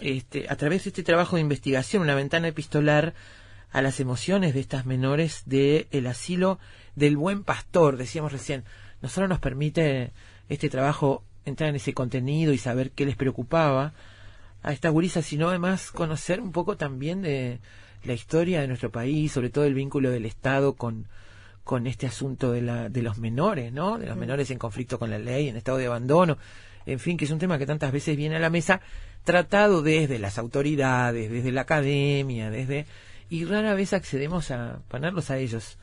este, a través de este trabajo de investigación, una ventana epistolar a las emociones de estas menores de el asilo del buen pastor, decíamos recién, no solo nos permite este trabajo entrar en ese contenido y saber qué les preocupaba a estas gurisas, sino además conocer un poco también de la historia de nuestro país, sobre todo el vínculo del Estado con, con este asunto de, la, de los menores, ¿no? De los menores en conflicto con la ley, en estado de abandono, en fin, que es un tema que tantas veces viene a la mesa, tratado desde las autoridades, desde la academia, desde y rara vez accedemos a ponerlos a ellos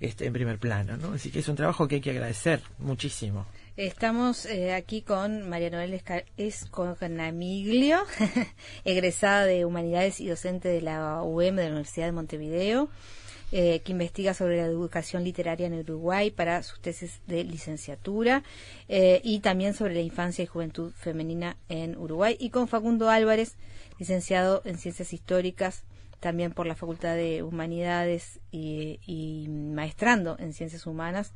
este, en primer plano, ¿no? Así que es un trabajo que hay que agradecer muchísimo.
Estamos eh, aquí con María Noel Escornamiglio, <laughs> egresada de Humanidades y docente de la UM de la Universidad de Montevideo, eh, que investiga sobre la educación literaria en Uruguay para sus tesis de licenciatura eh, y también sobre la infancia y juventud femenina en Uruguay, y con Facundo Álvarez, licenciado en Ciencias Históricas también por la Facultad de Humanidades y, maestrando en Ciencias Humanas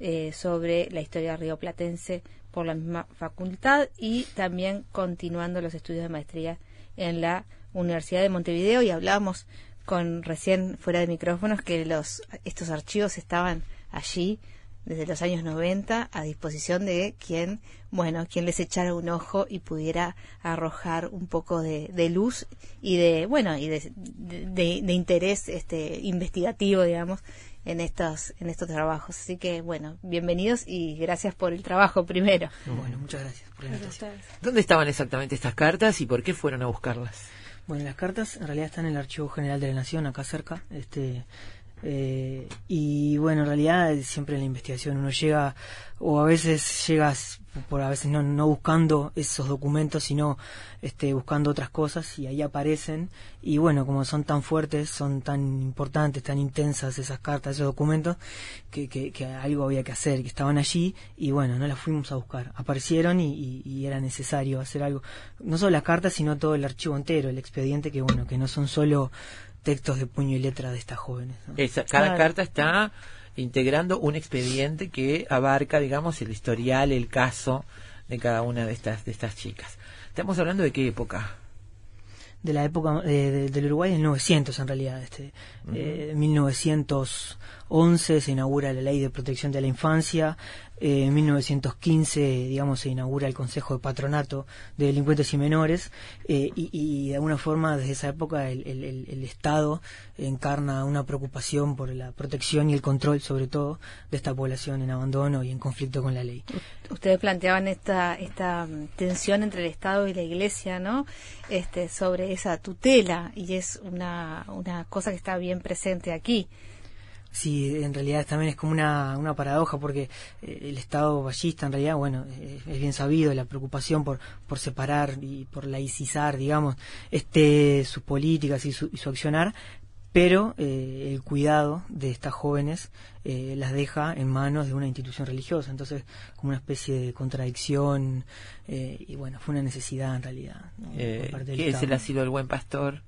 eh, sobre la historia rioplatense por la misma facultad y también continuando los estudios de maestría en la Universidad de Montevideo. Y hablábamos con recién fuera de micrófonos que los estos archivos estaban allí desde los años 90 a disposición de quien, bueno, quien les echara un ojo y pudiera arrojar un poco de, de luz y de, bueno, y de, de, de interés este investigativo, digamos, en estos en estos trabajos. Así que, bueno, bienvenidos y gracias por el trabajo primero.
Bueno, muchas gracias por la invitación.
¿Dónde estaban exactamente estas cartas y por qué fueron a buscarlas?
Bueno, las cartas en realidad están en el Archivo General de la Nación, acá cerca. Este, eh, y bueno, en realidad siempre en la investigación uno llega, o a veces llegas, por a veces no, no buscando esos documentos, sino este, buscando otras cosas y ahí aparecen. Y bueno, como son tan fuertes, son tan importantes, tan intensas esas cartas, esos documentos, que, que, que algo había que hacer, que estaban allí y bueno, no las fuimos a buscar. Aparecieron y, y- y era necesario hacer algo. No solo las cartas, sino todo el archivo entero, el expediente, que bueno, que no son solo textos de puño y letra de estas jóvenes. ¿no?
Esa- cada
Claro.
carta está integrando un expediente que abarca, digamos, el historial, el caso de cada una de estas, de estas chicas. Estamos hablando de qué época.
de la época eh, de- del Uruguay del 900 en realidad este eh, 1911 se inaugura la ley de protección de la infancia eh, en 1915 digamos se inaugura el Consejo de Patronato de Delincuentes y Menores eh, y, de alguna forma desde esa época el, el- el- el Estado encarna una preocupación por la protección y el control sobre todo de esta población en abandono y en conflicto con la ley
Ustedes planteaban esta esta mm, tensión entre el Estado y la Iglesia, ¿no? Este sobre esa tutela y es una una cosa que está bien presente aquí.
Sí, en realidad también es como una, una paradoja porque eh, el Estado ballista en realidad, bueno, es bien sabido la preocupación por, por separar y por laicizar, digamos, este sus políticas y su, y su accionar, pero eh, el cuidado de estas jóvenes eh, las deja en manos de una institución religiosa, entonces como una especie de contradicción eh, y bueno, fue una necesidad en realidad. ¿no?
Eh, ¿Qué es
Estado.
el asilo del buen pastor?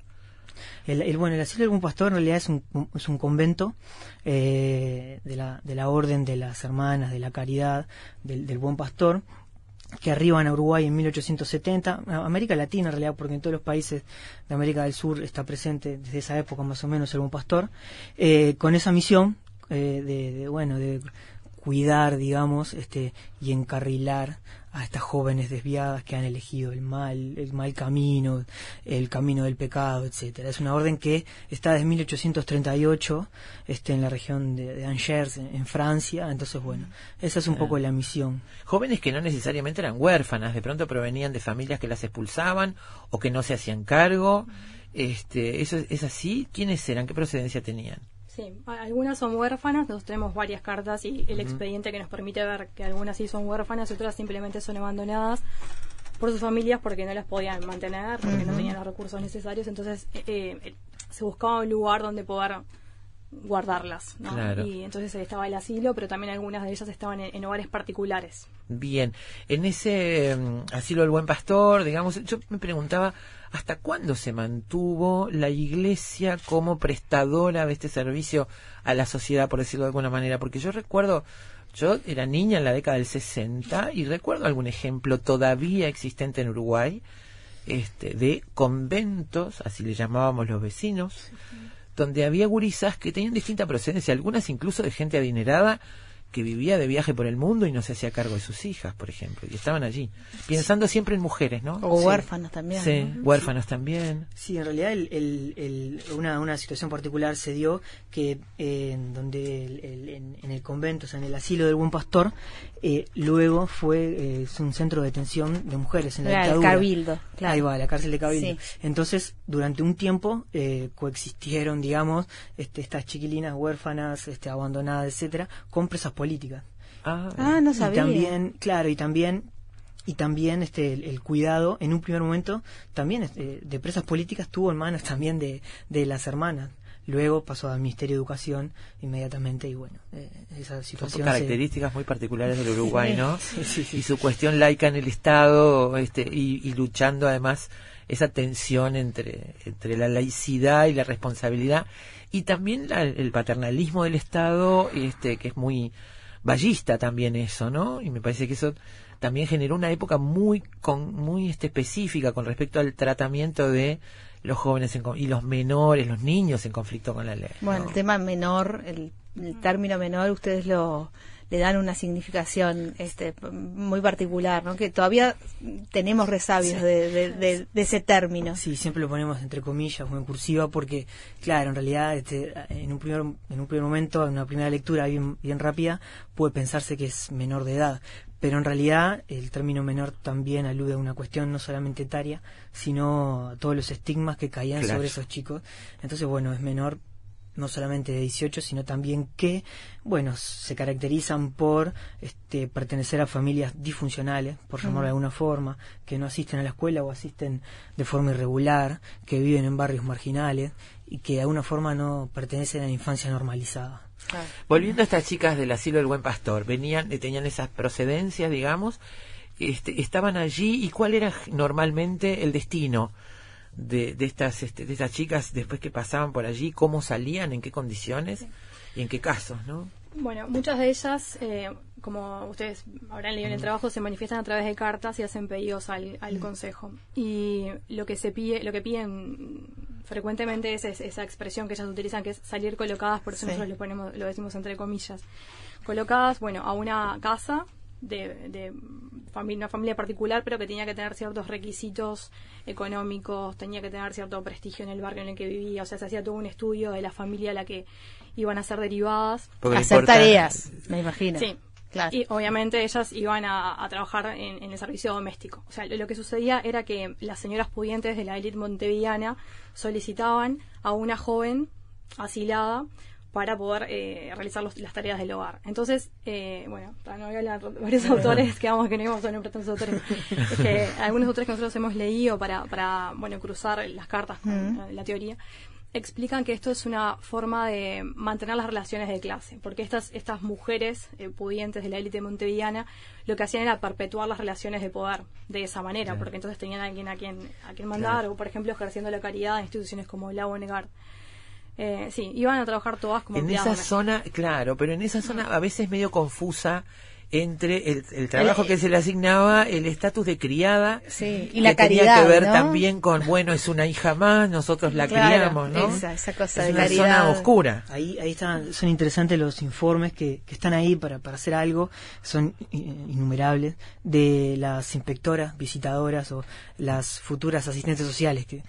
El, bueno, el asilo del buen pastor en realidad es un, es un convento eh, de, la, de la orden de las hermanas de la caridad del, del buen pastor que arriban a Uruguay en 1870, a América Latina en realidad, porque en todos los países de América del Sur está presente desde esa época más o menos el buen pastor, eh, con esa misión eh, de, de, bueno, de cuidar, digamos, este, y encarrilar a estas jóvenes desviadas que han elegido el mal, el mal camino, el camino del pecado, etcétera. Es una orden que está desde 1838, este, en la región de, de Angers, en, en Francia. Entonces, bueno, esa es un poco la misión.
Jóvenes que no necesariamente eran huérfanas, de pronto provenían de familias que las expulsaban o que no se hacían cargo. Este, ¿Eso es, es así? ¿Quiénes eran? ¿Qué procedencia tenían?
Sí, algunas son huérfanas, nosotros tenemos varias cartas y el expediente que nos permite ver que algunas sí son huérfanas y otras simplemente son abandonadas por sus familias porque no las podían mantener, porque no tenían los recursos necesarios, entonces eh, eh, se buscaba un lugar donde poder guardarlas, ¿no?
Claro.
Y entonces estaba el asilo, pero también algunas de ellas estaban en, en hogares particulares.
Bien, en ese mm, asilo del buen pastor, digamos, yo me preguntaba hasta cuándo se mantuvo la iglesia como prestadora de este servicio a la sociedad, por decirlo de alguna manera, porque yo recuerdo, yo era niña en la década del 60 y recuerdo algún ejemplo todavía existente en Uruguay, este, de conventos, así le llamábamos los vecinos, donde había gurisas que tenían distinta procedencia, algunas incluso de gente adinerada que vivía de viaje por el mundo y no se hacía cargo de sus hijas, por ejemplo, y estaban allí, pensando siempre en mujeres, ¿no?
O
Sí.
huérfanos también.
Sí,
¿no?
huérfanos también.
Sí, en realidad el, el- el- una, una situación particular se dio que eh, en donde el- el- en, en el convento, o sea, en el asilo del buen pastor, eh, luego fue eh, un centro de detención de mujeres en la
Claro, el
dictadura.
Cabildo, claro.
Ahí va, la cárcel de Cabildo.
Sí.
Entonces, durante un tiempo eh, coexistieron, digamos, este, estas chiquilinas huérfanas, este, abandonadas, etcétera, con presas políticas.
Ah,
Ah, no
Y
sabía.
también, claro, y también y también este el, el cuidado en un primer momento también este, de presas políticas tuvo en manos también de, de las hermanas luego pasó al Ministerio de Educación inmediatamente y bueno eh, esa
Son
situación se-
características muy particulares del Uruguay, ¿no?
Sí, sí, sí.
Y su cuestión laica en el Estado, este, y, y luchando además esa tensión entre, entre la laicidad y la responsabilidad, y también la- el paternalismo del Estado, este, que es muy ballista también eso, ¿no? Y me parece que eso también generó una época muy con, muy este, específica con respecto al tratamiento de los jóvenes en y los menores, los niños en conflicto con la ley. ¿no?
Bueno, el tema menor, el, el término menor, ustedes lo le dan una significación este muy particular, ¿no? Que todavía tenemos resabios
Sí.
de, de- de- de ese término.
Sí, siempre lo ponemos entre comillas o en cursiva porque, claro, en realidad este, en, un primer, en un primer momento, en una primera lectura bien, bien rápida, puede pensarse que es menor de edad. Pero en realidad el término menor también alude a una cuestión no solamente etaria, sino a todos los estigmas que caían
Claro.
sobre esos chicos. Entonces, bueno, es menor no solamente de 18, sino también que, bueno, se caracterizan por este, pertenecer a familias disfuncionales, por llamarlo de alguna forma, que no asisten a la escuela o asisten de forma irregular, que viven en barrios marginales y que de alguna forma no pertenecen a la infancia normalizada.
Volviendo a estas chicas del asilo del buen pastor, venían, eh, tenían esas procedencias, digamos, este, estaban allí y cuál era normalmente el destino de, de estas este, de estas chicas después que pasaban por allí, cómo salían, en qué condiciones y en qué casos, ¿no?
Bueno, muchas de ellas, eh, como ustedes habrán leído en el trabajo, se manifiestan a través de cartas y hacen pedidos al, al consejo. Y lo que se pide, lo que piden frecuentemente es, es esa expresión que ellas utilizan, que es salir colocadas, por eso
Sí.
nosotros le ponemos, lo decimos entre comillas, colocadas, bueno, a una casa de, de una familia particular, pero que tenía que tener ciertos requisitos económicos, tenía que tener cierto prestigio en el barrio en el que vivía, o sea, se hacía todo un estudio de la familia a la que iban a ser derivadas.
Porque
Hacer
importa-
tareas, me imagino.
Sí.
Claro.
Y obviamente ellas iban a, a trabajar en, en el servicio doméstico. O sea, lo, lo que sucedía era que las señoras pudientes de la élite montevideana solicitaban a una joven asilada para poder eh, realizar los- las tareas del hogar. Entonces, eh, bueno, para no hablar de varios <laughs> autores, que vamos que no íbamos a nombrar tantos autores, es que algunos autores que nosotros hemos leído para, para bueno, cruzar las cartas con la teoría, explican que esto es una forma de mantener las relaciones de clase, porque estas, estas mujeres eh, pudientes de la élite montevideana lo que hacían era perpetuar las relaciones de poder de esa manera,
Claro.
porque entonces tenían a alguien a quien, a quien mandar,
Claro.
o por ejemplo ejerciendo la caridad en instituciones como la Bonegard. Eh, sí, iban a trabajar todas como
En esa zona, claro, pero en esa zona a veces medio confusa entre el, el trabajo
El-
que se le asignaba, el estatus de criada,
Sí, y
que
la
tenía
caridad,
que ver
¿no?
también con, bueno, es una hija más, nosotros la
Claro,
criamos, ¿no?
esa- esa cosa
es
de
una
caridad.
zona oscura.
Ahí, ahí están, son interesantes los informes que, que están ahí para, para hacer algo, son i- innumerables, de las inspectoras, visitadoras o las futuras asistentes sociales, que,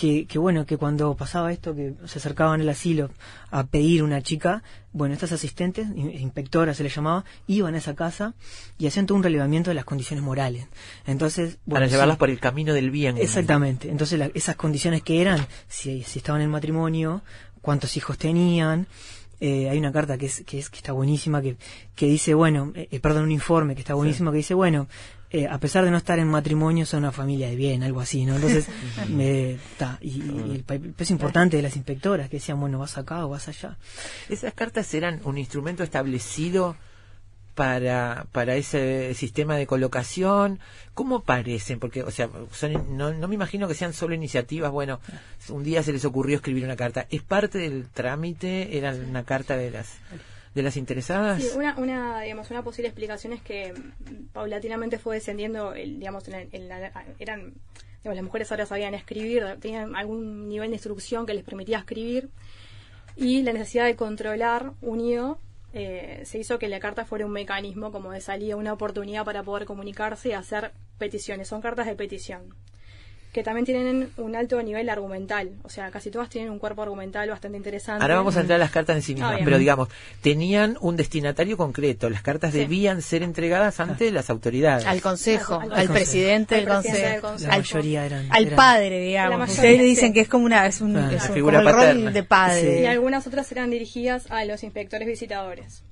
que, que bueno, que cuando pasaba esto, que se acercaban al asilo a pedir una chica, bueno, estas asistentes, in- inspectoras se les llamaba, iban a esa casa y hacían todo un relevamiento de las condiciones morales. Entonces,
para llevarlas
sí.
por el camino del bien.
Exactamente. Entonces, la- esas condiciones que eran, si, si estaban en matrimonio, cuántos hijos tenían. Eh, hay una carta que es, que es que está buenísima que, que dice bueno eh, eh, perdón un informe que está buenísimo que dice bueno eh, a pesar de no estar en matrimonio son una familia de bien algo así no entonces <laughs> me ta, y, y el peso importante de las inspectoras que decían bueno vas acá o vas allá
Esas cartas eran un instrumento establecido para, para ese sistema de colocación. ¿Cómo parecen? Porque, o sea, son, no, no me imagino que sean solo iniciativas. Bueno, un día se les ocurrió escribir una carta. ¿Es parte del trámite? ¿Era una carta de las, de las interesadas?
Sí, una, una, digamos, una posible explicación es que mm, paulatinamente fue descendiendo, el, digamos, en en la- eran, digamos, las mujeres ahora sabían escribir, tenían algún nivel de instrucción que les permitía escribir y la necesidad de controlar unido eh, se hizo que la carta fuera un mecanismo como de salida, una oportunidad para poder comunicarse y hacer peticiones. Son cartas de petición que también tienen un alto nivel argumental, o sea, casi todas tienen un cuerpo argumental bastante interesante.
Ahora vamos a entrar a las cartas en sí mismas,
Ah,
pero digamos, tenían un destinatario concreto. Las cartas
Sí.
debían ser entregadas ante las autoridades.
Al consejo,
Al-
al,
al
presidente del
Al presidente del
consejo,
consejo.
la
al,
mayoría eran
al
eran-
padre, digamos.
mayoría,
Ustedes dicen
sí.
que es como una, es un,
Ah,
es un-
figura
como el
paterna.
rol de padre.
Y algunas otras eran dirigidas a los inspectores visitadores,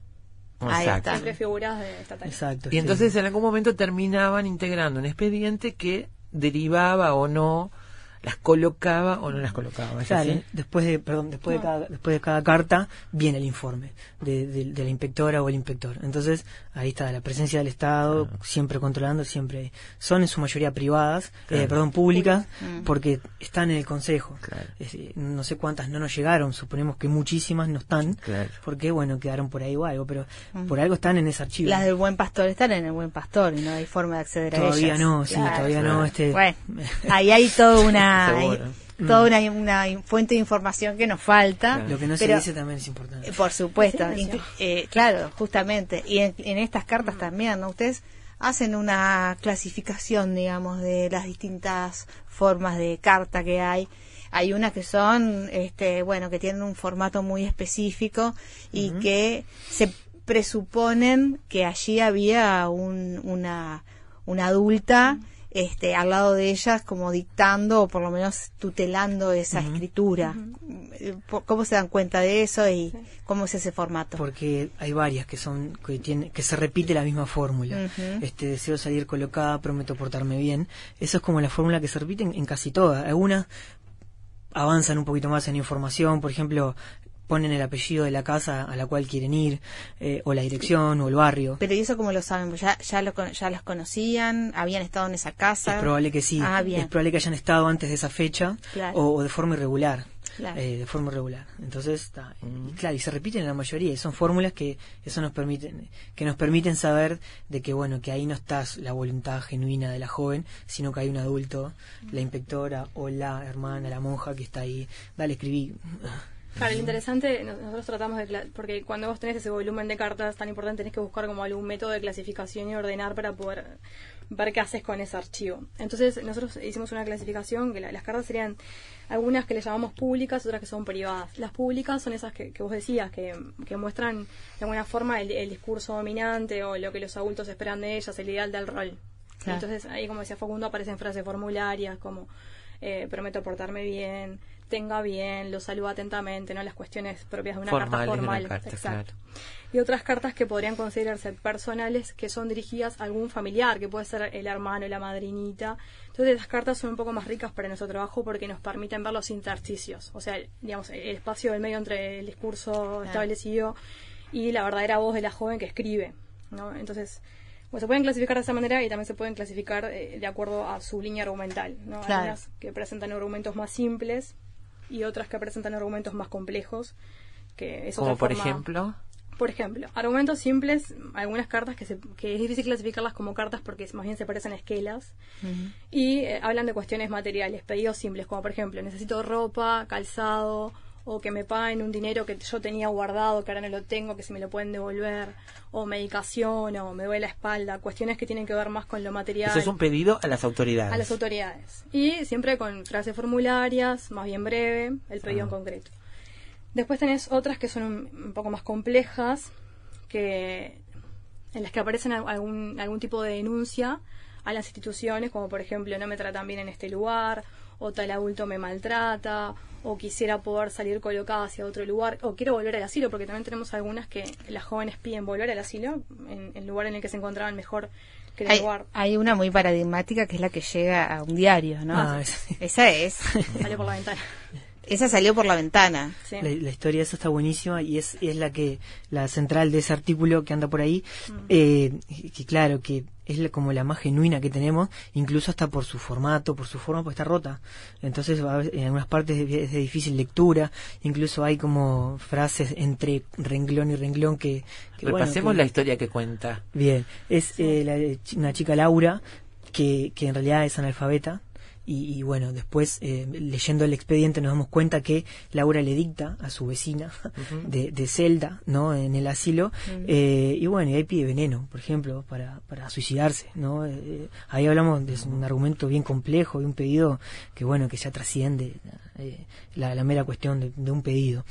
Exacto.
siempre figuras de estatales.
exacto
Y
sí.
entonces en algún momento terminaban integrando un expediente que derivaba o no, las colocaba o no las colocaba. ¿es
Claro,
así?
después de, perdón, después de cada, después de cada carta viene el informe de, de- de la inspectora o el inspector. Entonces, ahí está la presencia del Estado, siempre controlando, siempre. Son en su mayoría privadas,
Claro.
eh, perdón, públicas,
Mm.
porque están en el Consejo.
Claro.
Es decir, no sé cuántas no nos llegaron, suponemos que muchísimas no están,
Claro.
porque bueno, quedaron por ahí o algo, pero
Mm.
por algo están en ese archivo.
Las del buen pastor están en el buen pastor y no hay forma de acceder a ellas.
Todavía no, sí,
Claro.
todavía no. Este,
Bueno, ahí hay toda una, Toda una, una fuente de información que nos falta.
Lo que no
pero-
se dice también es importante.
Eh, Por supuesto, eh, claro, justamente. Y en, en estas cartas también, ¿no? Ustedes hacen una clasificación, digamos, de las distintas formas de carta que hay. Hay unas que son, este, bueno, que tienen un formato muy específico y que se presuponen que allí había un, una, una adulta este, al lado de ellas como dictando o por lo menos tutelando esa escritura. Eh, ¿Cómo se dan cuenta de eso y cómo es ese formato?
porque hay varias que son que tiene que se repite la misma fórmula. Este deseo salir colocada prometo portarme bien. Eso es como la fórmula que se repite en, en casi todas. Algunas avanzan un poquito más en información por ejemplo ponen el apellido de la casa a la cual quieren ir eh, o la dirección o el barrio
Pero ¿y eso cómo lo saben? ¿Ya, ya, lo, ya los conocían? ¿Habían estado en esa casa?
es probable que sí
Ah, bien.
es probable que hayan estado antes de esa fecha
Claro.
o, o de forma irregular
Claro.
eh, de forma regular. Entonces, está, y claro, y se repiten en la mayoría, y son fórmulas que eso nos permiten, que nos permiten saber de que bueno, que ahí no está la voluntad genuina de la joven, sino que hay un adulto, la inspectora o la hermana, la monja que está ahí, dale, escribí.
Claro, lo interesante, no- nosotros tratamos de... Porque cuando vos tenés ese volumen de cartas tan importante, tenés que buscar como algún método de clasificación y ordenar para poder ver qué haces con ese archivo. Entonces, nosotros hicimos una clasificación que la- las cartas serían algunas que le llamamos públicas, otras que son privadas. Las públicas son esas que, que vos decías, que, que muestran de alguna forma el, el discurso dominante o lo que los adultos esperan de ellas, el ideal del rol.
Claro.
Entonces, ahí, como decía Facundo, aparecen frases formularias como eh, prometo portarme bien, tenga bien, lo saludo atentamente, no las cuestiones propias de una carta
una
formal.
carta,
Exacto. Y otras cartas que podrían considerarse personales, que son dirigidas a algún familiar, que puede ser el hermano, la madrinita. Entonces, las cartas son un poco más ricas para nuestro trabajo porque nos permiten ver los intersticios, o sea, el- digamos, el espacio del medio entre el discurso establecido y la verdadera voz de la joven que escribe. ¿no? Entonces, bueno, se pueden clasificar de esa manera y también se pueden clasificar eh, de acuerdo a su línea argumental. ¿no?
Claro.
Algunas que presentan argumentos más simples y otras que presentan argumentos más complejos. Que es
Como
otra
por
forma-
ejemplo.
por ejemplo, argumentos simples, algunas cartas que, se- que es difícil clasificarlas como cartas porque más bien se parecen a esquelas y eh, hablan de cuestiones materiales, pedidos simples, como por ejemplo, necesito ropa, calzado, o que me paguen un dinero que yo tenía guardado, que ahora no lo tengo, que si me lo pueden devolver, o medicación, o me duele la espalda, cuestiones que tienen que ver más con lo material.
Eso es un pedido a las autoridades.
A las autoridades. Y siempre con frases formularias, más bien breve, el pedido en concreto. Después tenés otras que son un, un poco más complejas, que en las que aparecen al- algún, algún tipo de denuncia a las instituciones, como por ejemplo no me tratan bien en este lugar, o tal adulto me maltrata, o quisiera poder salir colocada hacia otro lugar, o quiero volver al asilo, porque también tenemos algunas que las jóvenes piden volver al asilo, en el lugar en el que se encontraban mejor que en el
Hay,
lugar.
hay una muy paradigmática que es la que llega a un diario, ¿no?
Ah,
Esa es. <laughs>
Salió por la ventana.
Esa salió por la ventana.
Sí.
La, la historia esa está buenísima y es, es la que la central de ese artículo que anda por ahí
Mm.
eh, que claro que es la- como la más genuina que tenemos incluso hasta por su formato por su forma pues está rota entonces en algunas partes es de, difícil lectura incluso hay como frases entre renglón y renglón que, que, bueno,
Repasemos
que-
la historia que cuenta.
Bien, es eh, la- una chica Laura que, que en realidad es analfabeta y, y bueno, después eh, leyendo el expediente nos damos cuenta que Laura le dicta a su vecina de, de celda, ¿no? En el asilo eh, y bueno, y ahí pide veneno, por ejemplo, para, para suicidarse, ¿no? Eh, ahí hablamos de un argumento bien complejo y un pedido que bueno, que ya trasciende eh, la, la mera cuestión de, de un pedido.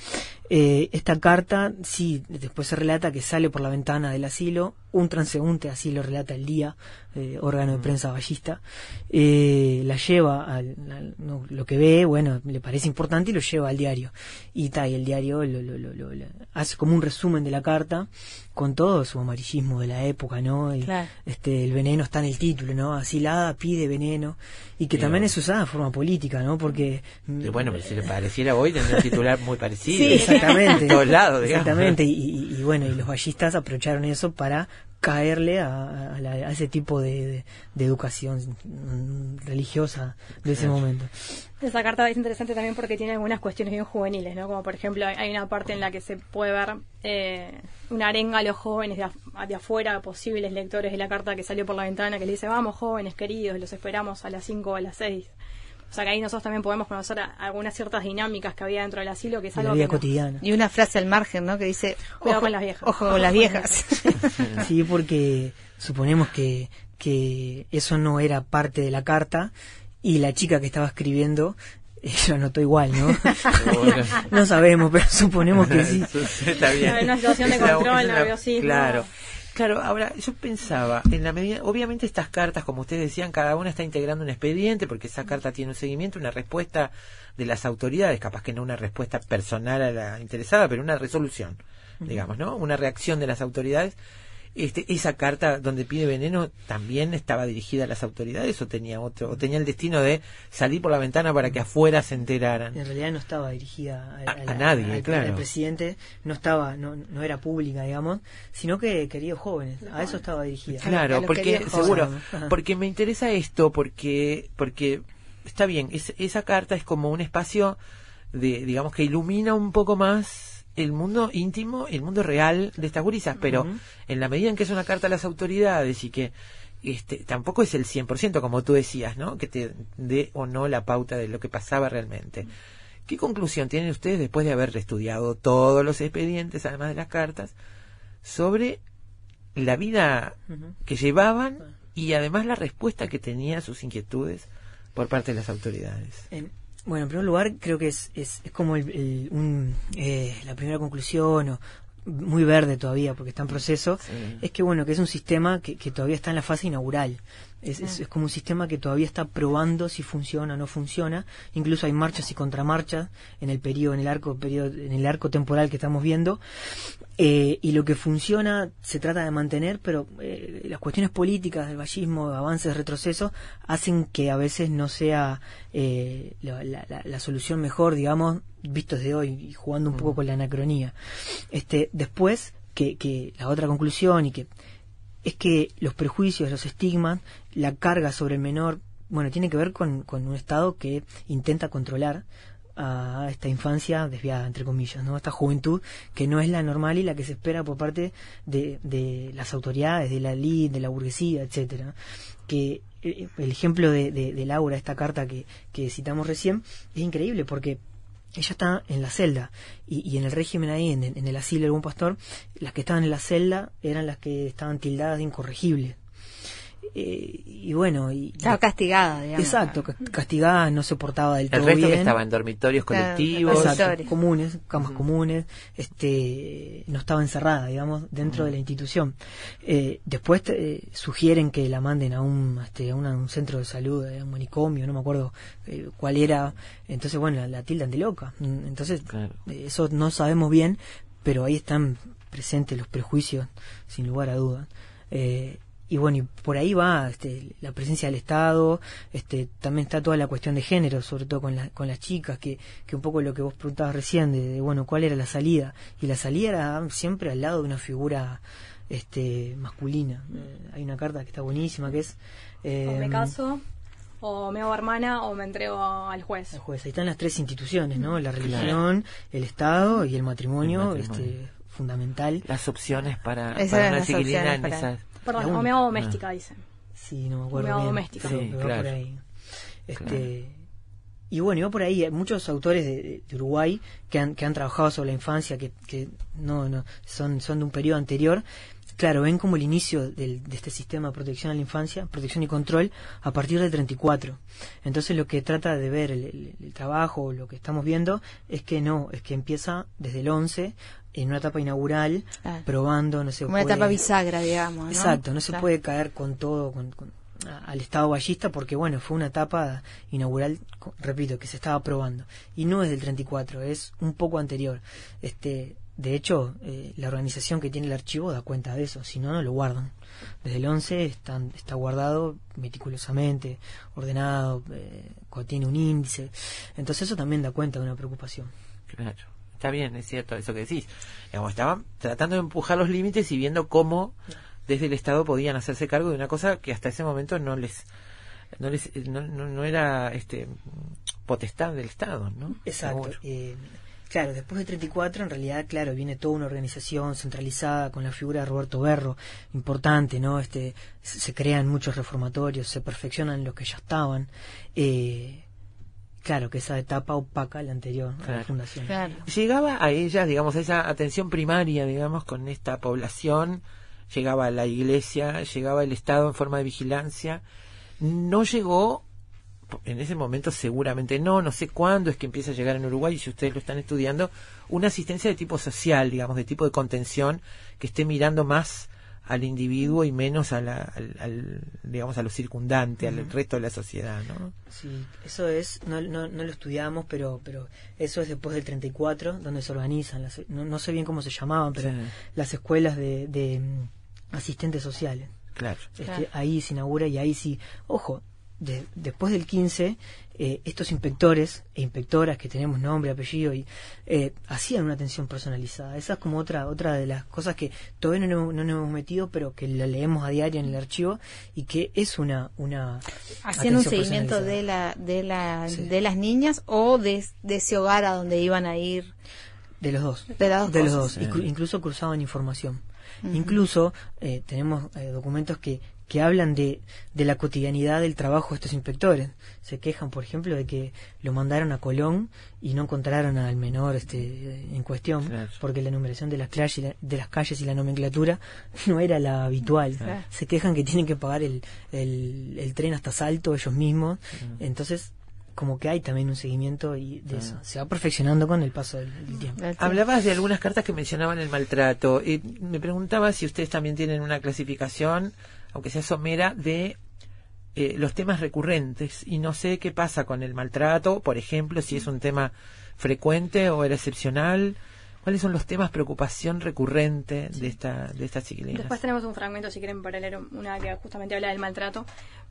Eh, esta carta, sí, después se relata que sale por la ventana del asilo, un transeúnte, así lo relata el día, eh, órgano de prensa ballista, eh, la lleva al, al- no, lo que ve, bueno, le parece importante y lo lleva al diario. Y, ta, y el diario lo, lo- lo- hace como un resumen de la carta con todo su amarillismo de la época, ¿no?
Claro.
este, el veneno está en el título, ¿no? Asilada pide veneno y que
Pero-
también es usada de forma política, ¿no? Porque
bueno, pero si le pareciera hoy, tendría un titular muy parecido.
Sí, exactamente.
En todos lados, digamos.
Exactamente, y, y- bueno, y los ballistas aprovecharon eso para caerle a, a la- a ese tipo de, de- de educación religiosa de ese momento.
Esa carta es interesante también porque tiene algunas cuestiones bien juveniles, ¿no? Como por ejemplo, hay- hay una parte en la que se puede ver eh, una arenga a los jóvenes de, af- de afuera, posibles lectores de la carta que salió por la ventana, que le dice, vamos jóvenes queridos, los esperamos a las 5 o a las 6. O sea que ahí nosotros también podemos conocer a- algunas ciertas dinámicas que había dentro del asilo, que es
De la
algo
vida
que
cotidiana.
Y una frase al margen, ¿no? Que dice,
Cuidado
ojo,
con las viejas.
Ojo con las viejas. <laughs>
Sí, porque suponemos que, que eso no era parte de la carta y la chica que estaba escribiendo eh, <laughs> lo anotó igual, ¿no? No sabemos, pero suponemos que sí. <laughs>
Está bien.
Una situación de
Es
control,
es
nerviosismo.
Claro. Claro, ahora yo pensaba, en la medida, obviamente estas cartas, como ustedes decían, cada una está integrando un expediente, porque esa carta tiene un seguimiento, una respuesta de las autoridades, capaz que no una respuesta personal a la interesada, pero una resolución, digamos, ¿no? Una reacción de las autoridades. Este, esa carta donde pide veneno también estaba dirigida a las autoridades o tenía otro, o tenía el destino de salir por la ventana para que afuera se enteraran.
En realidad no estaba dirigida a,
A- a nadie,
al-
claro.
al presidente, no estaba, no, no era pública, digamos, sino que queridos jóvenes, a eso estaba dirigida.
Claro, porque seguro,
jóvenes.
Porque me interesa esto, porque porque está bien, es- esa carta es como un espacio de, digamos que ilumina un poco más el mundo íntimo, el mundo real de estas gurisas, pero en la medida en que es una carta a las autoridades y que este, tampoco es el 100% como tú decías, ¿no? Que te dé o no la pauta de lo que pasaba realmente. ¿Qué conclusión tienen ustedes después de haber estudiado todos los expedientes, además de las cartas, sobre la vida que llevaban y además la respuesta que tenía a sus inquietudes por parte de las autoridades?
En- bueno, en primer lugar, creo que es, es, es como el- el- un, eh, la primera conclusión, o muy verde todavía porque está en proceso,
Sí.
es que bueno, que es un sistema que, que todavía está en la fase inaugural. Es, es, es como un sistema que todavía está probando si funciona o no funciona. Incluso hay marchas y contramarchas en el periodo, en el arco, periodo, en el arco temporal que estamos viendo. Eh, y lo que funciona se trata de mantener, pero eh, las cuestiones políticas del vallismo, avances, retrocesos, hacen que a veces no sea eh, la, la- la- solución mejor, digamos, vistos de hoy y jugando un poco con la anacronía. Este, después, que, que la otra conclusión y que es que los prejuicios, los estigmas, la carga sobre el menor, bueno, tiene que ver con, con un Estado que intenta controlar a esta infancia desviada, entre comillas, ¿no? Esta juventud que no es la normal y la que se espera por parte de, de las autoridades, de la elite, de la burguesía, etcétera. Que eh, el ejemplo de, de- de Laura, esta carta que, que citamos recién, es increíble porque ella está en la celda y, y en el régimen ahí, en, en el asilo de algún pastor, las que estaban en la celda eran las que estaban tildadas de incorregibles. Eh, y bueno, y,
Estaba castigada, digamos.
Exacto, ca- castigada, no se portaba del
El
todo
resto que estaba en dormitorios colectivos.
dormitorios.
Comunes, camas comunes, este, no estaba encerrada, digamos, dentro de la institución. Eh, después eh, sugieren que la manden a un, este, a una- un centro de salud, a un manicomio, no me acuerdo eh, cuál era. Entonces, bueno, la, la tildan de loca. Entonces,
Claro.
eh, eso no sabemos bien, pero ahí están presentes los prejuicios, sin lugar a dudas. Eh, y bueno, y por ahí va este, la presencia del Estado, este, también está toda la cuestión de género, sobre todo con, la- con las chicas, que, que un poco lo que vos preguntabas recién, de, de, bueno, cuál era la salida. Y la salida era siempre al lado de una figura este, masculina. Eh, hay una carta que está buenísima, que es... eh,
O me caso, o me hago hermana, o me entrego al juez.
al juez. Ahí están las tres instituciones, ¿no? La religión, el Estado y el matrimonio,
El matrimonio.
este fundamental.
Las opciones para,
Esas
para
eran
una en esas...
Perdón,
La
hago doméstica, dicen.
Sí, no me acuerdo bien, pero-
Sí,
pero va
claro.
por ahí. Este, Y bueno, va por ahí, hay muchos autores de, de Uruguay que han, que han trabajado sobre la infancia, que, que no, no son, son de un periodo anterior. Claro, ven como el inicio del- de este sistema de protección a la infancia, protección y control, a partir del 34. Entonces lo que trata de ver el, el- el trabajo, lo que estamos viendo, es que no, es que empieza desde el 11, en una etapa inaugural,
Claro.
probando, no se
una
puede-
etapa bisagra, digamos. ¿no?
Exacto, no se
Claro.
puede caer con todo con, con- al estado ballista porque bueno, fue una etapa inaugural, repito, que se estaba probando y no es del 34, es un poco anterior. Este, de hecho, eh, la organización que tiene el archivo da cuenta de eso, si no no lo guardan. Desde el 11 están, está guardado meticulosamente, ordenado, eh, tiene un índice. Entonces eso también da cuenta de una preocupación.
Claro, está bien, es cierto eso que decís. Digamos, estaban tratando de empujar los límites y viendo cómo desde el Estado podían hacerse cargo de una cosa que hasta ese momento no les no les no, no, no era este potestad del Estado, ¿no?
Exacto. Eh, claro, después del 34, en realidad, claro, viene toda una organización centralizada con la figura de Roberto Berro, importante, ¿no? Este, se se crean muchos reformatorios, se perfeccionan los que ya estaban. Eh, claro, que esa etapa opaca la anterior, a la fundación.
Claro.
Llegaba a ellas, digamos, a esa atención primaria, digamos, con esta población, llegaba la iglesia, llegaba el Estado en forma de vigilancia, no llegó, en ese momento seguramente no, no sé cuándo es que empieza a llegar en Uruguay, y si ustedes lo están estudiando, una asistencia de tipo social, digamos, de tipo de contención, que esté mirando más al individuo y menos a la, al, al, digamos, a lo circundante, al resto de la sociedad, ¿no?
Sí, eso es, no, no, no lo estudiamos, pero, pero eso es después del 34, donde se organizan, las, no, no sé bien cómo se llamaban, pero
Sí.
las escuelas de, de mm, asistentes sociales.
Claro.
Este,
Claro.
Ahí se inaugura y ahí sí, ojo, de- después del 15 eh, estos inspectores e inspectoras que tenemos nombre, apellido y eh, hacían una atención personalizada. Esa es como otra otra de las cosas que todavía no, nos- no nos hemos metido, pero que la leemos a diario en el archivo y que es una una
Haciendo un seguimiento de la de la
Sí.
de las niñas o de, de ese hogar a donde iban a ir.
De los dos.
De las dos
De los dos. Inclu- incluso cruzaban información. Incluso eh, tenemos eh, documentos que, que hablan de, de la cotidianidad del trabajo de estos inspectores. Se quejan, por ejemplo, de que lo mandaron a Colón y no encontraron al menor este, en cuestión,
Claro.
porque la numeración de las, calles y la- de las calles y la nomenclatura <laughs> no era la habitual.
Claro.
Se quejan que tienen que pagar el, el, el tren hasta Salto ellos mismos. Entonces, como que hay también un seguimiento y de eso. Se va perfeccionando con el paso del, del tiempo.
Hablabas de algunas cartas que mencionaban el maltrato. Y me preguntaba si ustedes también tienen una clasificación, aunque sea somera, de eh, los temas recurrentes. Y no sé qué pasa con el maltrato, por ejemplo, si es un tema frecuente o era excepcional. ¿Cuáles son los temas preocupación recurrente de esta de estas chiquilinas?
Después tenemos un fragmento, si quieren, para leer una que justamente habla del maltrato.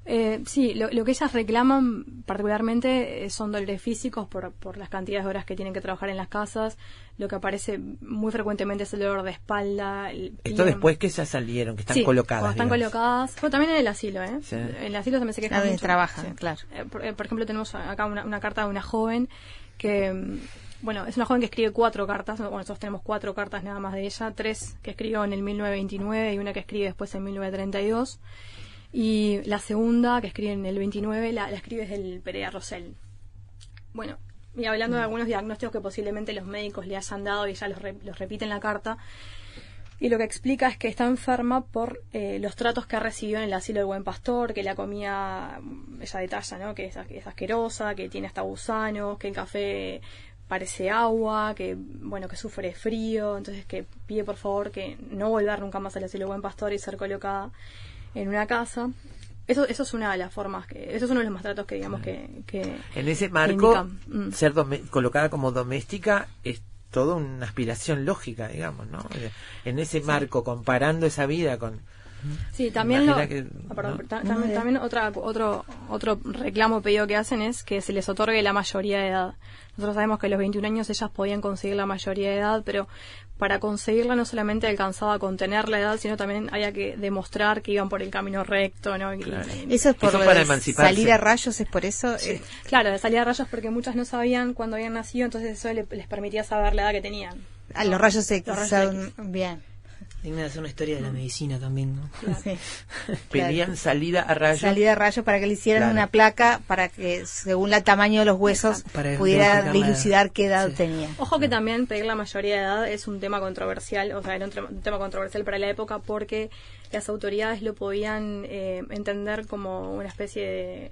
Eh, sí, lo, lo que ellas reclaman particularmente eh, son dolores físicos por, por las cantidades de horas que tienen que trabajar en las casas. Lo que aparece muy frecuentemente es el dolor de espalda. el
Esto después que ya salieron, que están
Sí,
colocadas.
están
digamos.
colocadas. Bueno, también en el asilo, ¿eh?
Sí.
En el asilo también se quejan mucho.
trabajan,
Sí.
claro.
Eh, por, eh, por ejemplo, tenemos acá una, una carta de una joven que, mm, bueno, es una joven que escribe cuatro cartas. Bueno, nosotros tenemos cuatro cartas nada más de ella. Tres que escribió en el 1929 y una que escribe después en 1932. Y la segunda, que escribe en el 29, la, la escribe desde el Perea Rosell. Bueno, y hablando de algunos diagnósticos que posiblemente los médicos le hayan dado y ella los, re- los repite en la carta, y lo que explica es que está enferma por eh, los tratos que ha recibido en el asilo del buen pastor, que la comida, mm, ella detalla, ¿no? que es, que es asquerosa, que tiene hasta gusanos, que el café parece agua, que bueno, que sufre frío, entonces que pide por favor que no volver nunca más al asilo del buen pastor y ser colocada en una casa. Eso, eso es una de las formas que, eso es uno de los maltratos que digamos que, que
En ese marco.
Mm.
ser colocada como doméstica es toda una aspiración lógica, digamos, ¿no? En ese marco, comparando esa vida con...
Sí, también, lo-
que-
ah, perdón,
¿no?
ta-
No,
también, también otra, otro, otro reclamo pedido que hacen es que se les otorgue la mayoría de edad. Nosotros sabemos que a los 21 años ellas podían conseguir la mayoría de edad, pero para conseguirla no solamente alcanzaba con tener la edad, sino también había que demostrar que iban por el camino recto, ¿no? Y-
Eso es por
Eso para emanciparse.
salir a rayos, es por eso. Eh,
Claro, de salida de rayos porque muchas no sabían cuándo habían nacido, entonces eso le- les permitía saber la edad que tenían.
a los rayos X
Los rayos
son bien.
Digna de hacer una historia de la medicina también, ¿no?
Sí. <laughs>
Pedían salida a rayos.
Salida a rayos para que le hicieran
Claro.
una placa para que según el tamaño de los huesos
Para
pudiera dilucidar qué edad
Sí.
tenía.
Ojo que también pedir la mayoría de edad es un tema controversial, o sea, era un, tema- un tema controversial para la época porque las autoridades lo podían eh, entender como una especie de,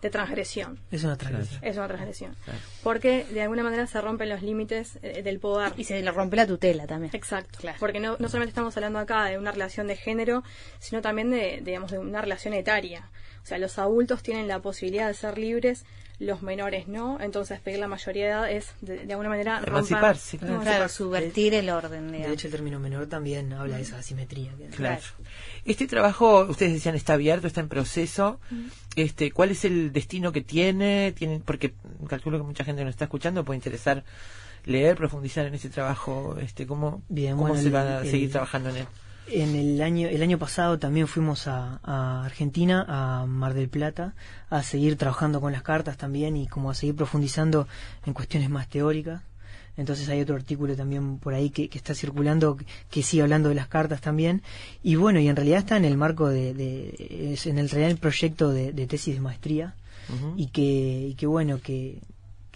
de transgresión.
Es una transgresión.
Es una transgresión. Porque de alguna manera se rompen los límites eh, del poder.
Y se le rompe la tutela también.
Exacto. Porque no, no solamente estamos hablando acá de una relación de género, sino también de, digamos, de una relación etaria. O sea, los adultos tienen la posibilidad de ser libres, los menores no. Entonces, pedir la mayoría de edad es, de, de alguna manera, romper-
Emanciparse, claro.
Claro, subvertir el orden.
De hecho, el término menor también habla de esa asimetría. que-
Claro. Este trabajo, ustedes decían, está abierto, está en proceso. Este, ¿Cuál es el destino que tiene? Tienen, porque calculo que mucha gente nos está escuchando, puede interesar leer, profundizar en este trabajo. Este, ¿Cómo,
Bien,
cómo
bueno,
se
el-
va a
el-
seguir trabajando en él?
En el año, el año pasado también fuimos a, a Argentina, a Mar del Plata, a seguir trabajando con las cartas también y como a seguir profundizando en cuestiones más teóricas. Entonces hay otro artículo también por ahí que, que está circulando que, que sigue hablando de las cartas también. Y bueno, y en realidad está en el marco de, de- es en el real proyecto de, de tesis de maestría y que, y que bueno, que,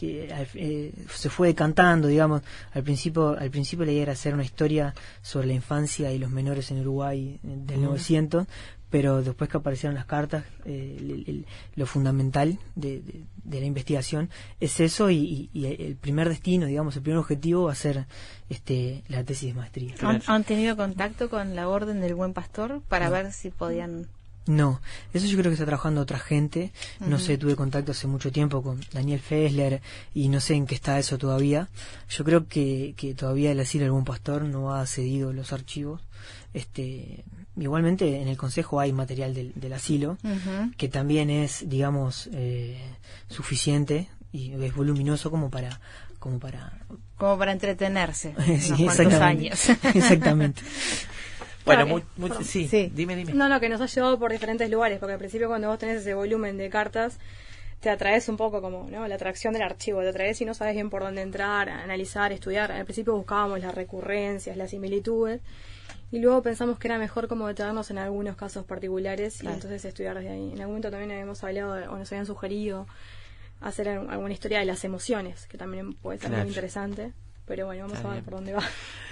que al- eh, se fue decantando, digamos, al principio, al principio la idea era hacer una historia sobre la infancia y los menores en Uruguay eh, del
Ujú.
900, pero después que aparecieron las cartas, eh, el- el- lo fundamental de, de- de la investigación es eso y, y- y el primer destino, digamos, el primer objetivo va a ser este, la tesis de maestría.
¿Han, han tenido contacto con la Orden del Buen Pastor para
No.
ver si podían...
No, eso yo creo que está trabajando otra gente. No sé, tuve contacto hace mucho tiempo con Daniel Fessler y no sé en qué está eso todavía. Yo creo que, que todavía el asilo del buen pastor no ha cedido los archivos. Este, igualmente en el consejo hay material del, del asilo que también es, digamos, eh, suficiente y es voluminoso como para como para
Como para entretenerse. <laughs>
Sí,
unos cuantos
exactamente.
años. <laughs>
Exactamente.
Bueno,
Claro,
mu- mu-
perdón.
sí,
Sí.
dime, dime.
No, no, que nos ha llevado por diferentes lugares, porque al principio cuando vos tenés ese volumen de cartas, te atraes un poco como, ¿no? La atracción del archivo, te atraes y no sabes bien por dónde entrar, analizar, estudiar. Al principio buscábamos las recurrencias, las similitudes, y luego pensamos que era mejor como detenernos en algunos casos particulares
Claro.
y entonces estudiar desde ahí. En algún momento también habíamos hablado, de- o nos habían sugerido hacer al- alguna historia de las emociones, que también puede ser
Claro.
muy interesante. Pero bueno, vamos
Está
a ver
bien.
por dónde va.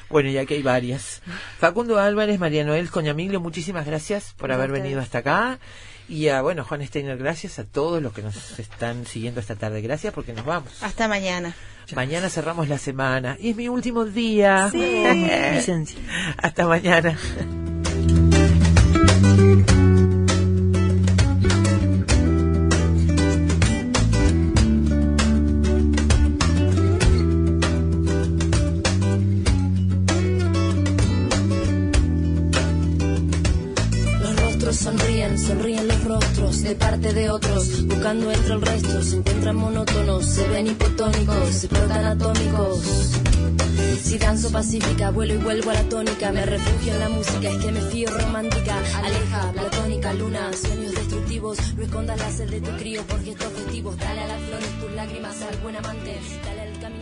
Bueno, ya que hay varias. Facundo Álvarez, María Noel Coñamiglio, muchísimas gracias por haber venido hasta acá. Y a, bueno, Juan Steiner, gracias a todos los que nos están siguiendo esta tarde. Gracias porque nos vamos.
Hasta mañana.
Mañana cerramos la semana. Y es mi último día. <laughs>
Licencia.
Hasta mañana.
Sonríen, los rostros de parte de otros, buscando entre el resto, se encuentran monótonos, se ven hipotónicos, se portan atómicos. Si danzo pacífica, vuelo y vuelvo a la tónica, me refugio en la música, es que me fío romántica, aleja, platónica, luna, sueños destructivos, no escondas la sed de tu crío por gestos festivos, dale a las flores tus lágrimas al buen amante, dale al caminar.